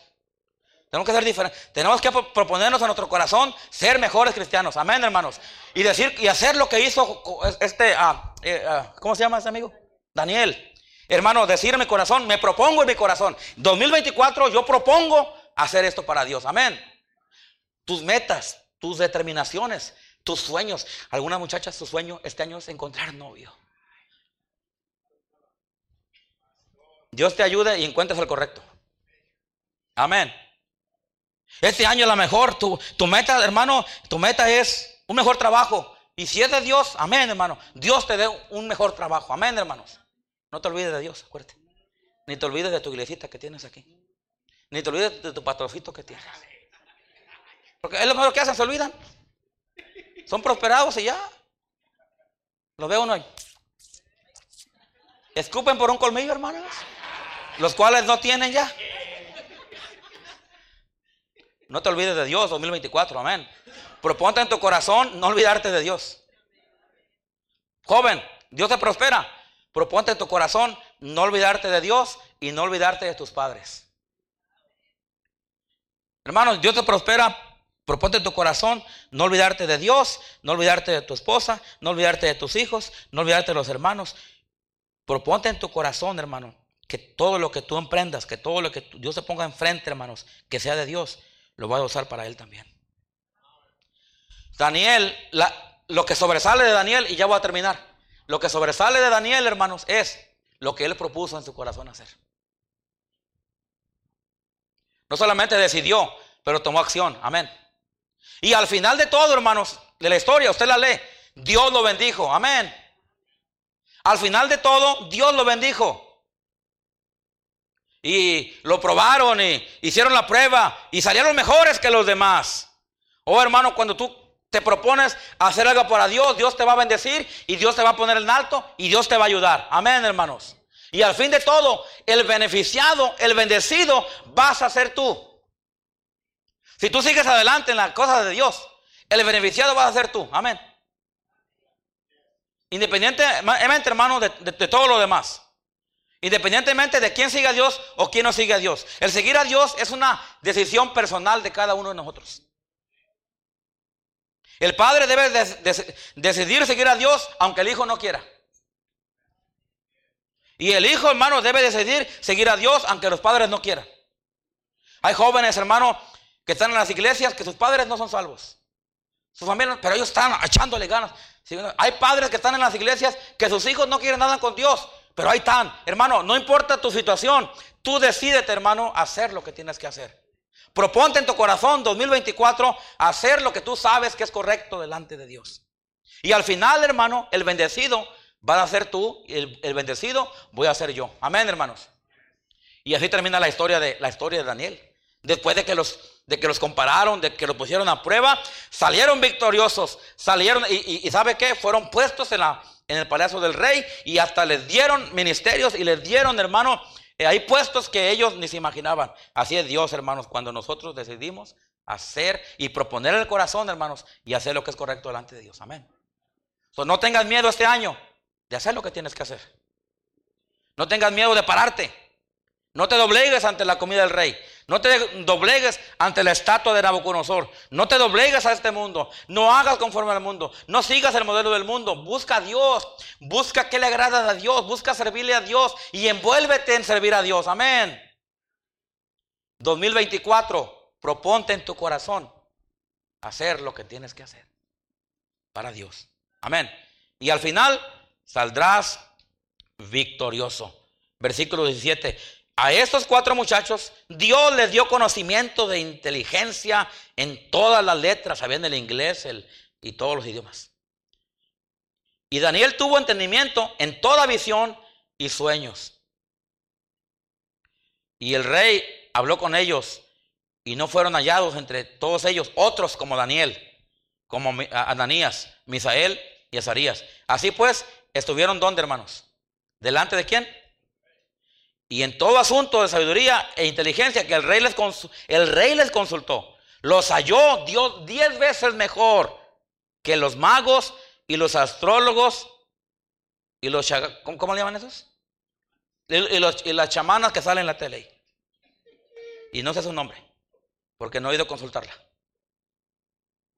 Tenemos que ser diferentes. Tenemos que proponernos a nuestro corazón ser mejores cristianos. Amén, hermanos. Y decir y hacer lo que hizo este, ah, eh, ah, ¿cómo se llama ese amigo? Daniel. Hermano, decir en mi corazón, me propongo en mi corazón. 2024 yo propongo hacer esto para Dios. Amén. Tus metas, tus determinaciones, tus sueños. Algunas muchachas, su sueño este año es encontrar novio. Dios te ayude y encuentres el correcto. Amén. Este año la mejor, tu, tu meta, hermano, tu meta es un mejor trabajo. Y si es de Dios, amén, hermano. Dios te dé un mejor trabajo. Amén, hermanos. No te olvides de Dios, acuérdate. Ni te olvides de tu iglesita que tienes aquí. Ni te olvides de tu patrocito que tienes. Porque es lo mejor que hacen, se olvidan. Son prosperados y ya. Lo veo uno ahí. Escupen por un colmillo, hermanos. Los cuales no tienen ya. No te olvides de Dios 2024, amén. Proponte en tu corazón no olvidarte de Dios. Joven, Dios te prospera. Proponte en tu corazón no olvidarte de Dios y no olvidarte de tus padres. Hermanos, Dios te prospera. Proponte en tu corazón no olvidarte de Dios, no olvidarte de tu esposa, no olvidarte de tus hijos, no olvidarte de los hermanos. Proponte en tu corazón, hermano, que todo lo que tú emprendas, que todo lo que Dios te ponga enfrente, hermanos, que sea de Dios lo va a usar para él también. Daniel, lo que sobresale de Daniel, y ya voy a terminar, lo que sobresale de Daniel, hermanos, es lo que él propuso en su corazón hacer. No solamente decidió, pero tomó acción. Amén. Y al final de todo, hermanos, de la historia, usted la lee, Dios lo bendijo. Amén. Al final de todo, Dios lo bendijo. Y lo probaron y hicieron la prueba y salieron mejores que los demás. Oh hermano, cuando tú te propones hacer algo para Dios, Dios te va a bendecir y Dios te va a poner en alto y Dios te va a ayudar. Amén, hermanos. Y al fin de todo, el beneficiado, el bendecido, vas a ser tú. Si tú sigues adelante en las cosas de Dios, el beneficiado vas a ser tú. Amén. Independientemente, hermano, de, de todo lo demás. Independientemente de quién sigue a Dios o quién no sigue a Dios. El seguir a Dios es una decisión personal de cada uno de nosotros. El padre debe decidir seguir a Dios aunque el hijo no quiera. Y el hijo, hermano, debe decidir seguir a Dios aunque los padres no quieran. Hay jóvenes, hermano, que están en las iglesias que sus padres no son salvos. Sus familias, pero ellos están echándole ganas. Hay padres que están en las iglesias que sus hijos no quieren nada con Dios. Pero ahí están. Hermano, no importa tu situación. Tú decídete, hermano, hacer lo que tienes que hacer. Proponte en tu corazón 2024 hacer lo que tú sabes que es correcto delante de Dios. Y al final, hermano, el bendecido va a ser tú y el, bendecido voy a ser yo. Amén, hermanos. Y así termina la historia de la historia de Daniel. Después de que los de que los compararon, de que los pusieron a prueba, salieron victoriosos, salieron y, y sabe qué, fueron puestos en la en el palacio del rey y hasta les dieron ministerios y les dieron, hermano, eh, hay puestos que ellos ni se imaginaban. Así es Dios, hermanos, cuando nosotros decidimos hacer y proponer el corazón, hermanos, y hacer lo que es correcto delante de Dios. Amén. So, no tengas miedo este año de hacer lo que tienes que hacer. No tengas miedo de pararte. No te doblegues ante la comida del rey. No te doblegues ante la estatua de Nabucodonosor. No te doblegues a este mundo. No hagas conforme al mundo. No sigas el modelo del mundo. Busca a Dios. Busca que le agrada a Dios. Busca servirle a Dios. Y envuélvete en servir a Dios. Amén. 2024. Proponte en tu corazón hacer lo que tienes que hacer para Dios. Amén. Y al final saldrás victorioso. Versículo 17. A estos cuatro muchachos, Dios les dio conocimiento de inteligencia en todas las letras, sabían el inglés y todos los idiomas. Y Daniel tuvo entendimiento en toda visión y sueños. Y el rey habló con ellos y no fueron hallados entre todos ellos otros como Daniel, como Ananías, Misael y Azarías. Así pues, estuvieron donde, hermanos? ¿Delante de quién? Y en todo asunto de sabiduría e inteligencia que el rey les, el rey les consultó, los halló Dios diez veces mejor que los magos y los astrólogos y los, ¿cómo, cómo le llaman esos? Y, los, y, las chamanas que salen en la tele. Y no sé su nombre, porque no he ido a consultarla.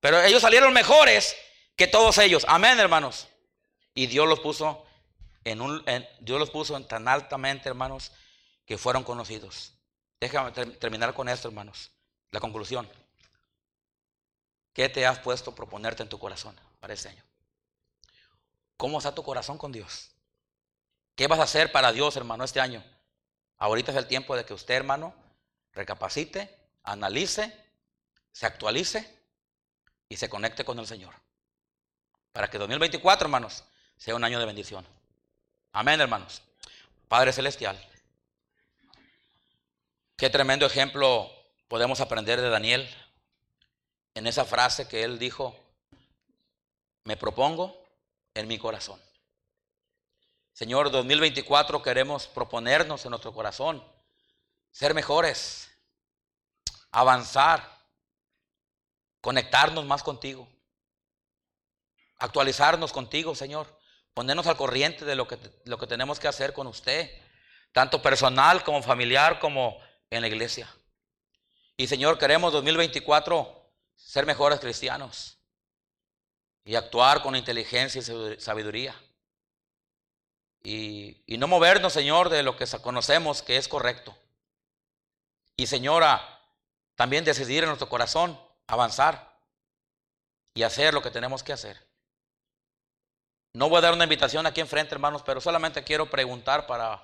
Pero ellos salieron mejores que todos ellos. Amén, hermanos. Y Dios los puso en un, Dios los puso tan altamente, hermanos, que fueron conocidos. Déjame terminar con esto, hermanos. La conclusión. ¿Qué te has puesto a proponerte en tu corazón para este año? ¿Cómo está tu corazón con Dios? ¿Qué vas a hacer para Dios, hermano, este año? Ahorita es el tiempo de que usted, hermano, recapacite, analice, se actualice y se conecte con el Señor. Para que 2024, hermanos, sea un año de bendición. Amén, hermanos. Padre Celestial. Qué tremendo ejemplo podemos aprender de Daniel en esa frase que él dijo, me propongo en mi corazón. Señor, 2024 queremos proponernos en nuestro corazón ser mejores, avanzar, conectarnos más contigo, actualizarnos contigo, Señor, ponernos al corriente de lo que, lo que tenemos que hacer con usted, tanto personal como familiar como en la iglesia. Y Señor, queremos 2024 ser mejores cristianos y actuar con inteligencia y sabiduría. Y, y, no movernos, Señor, de lo que conocemos que es correcto. Y Señora, también decidir en nuestro corazón avanzar y hacer lo que tenemos que hacer. No voy a dar una invitación aquí enfrente, hermanos, pero solamente quiero preguntar para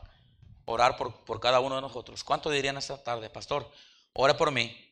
orar por, por cada uno de nosotros. ¿Cuánto dirían esta tarde, pastor? Ora por mí.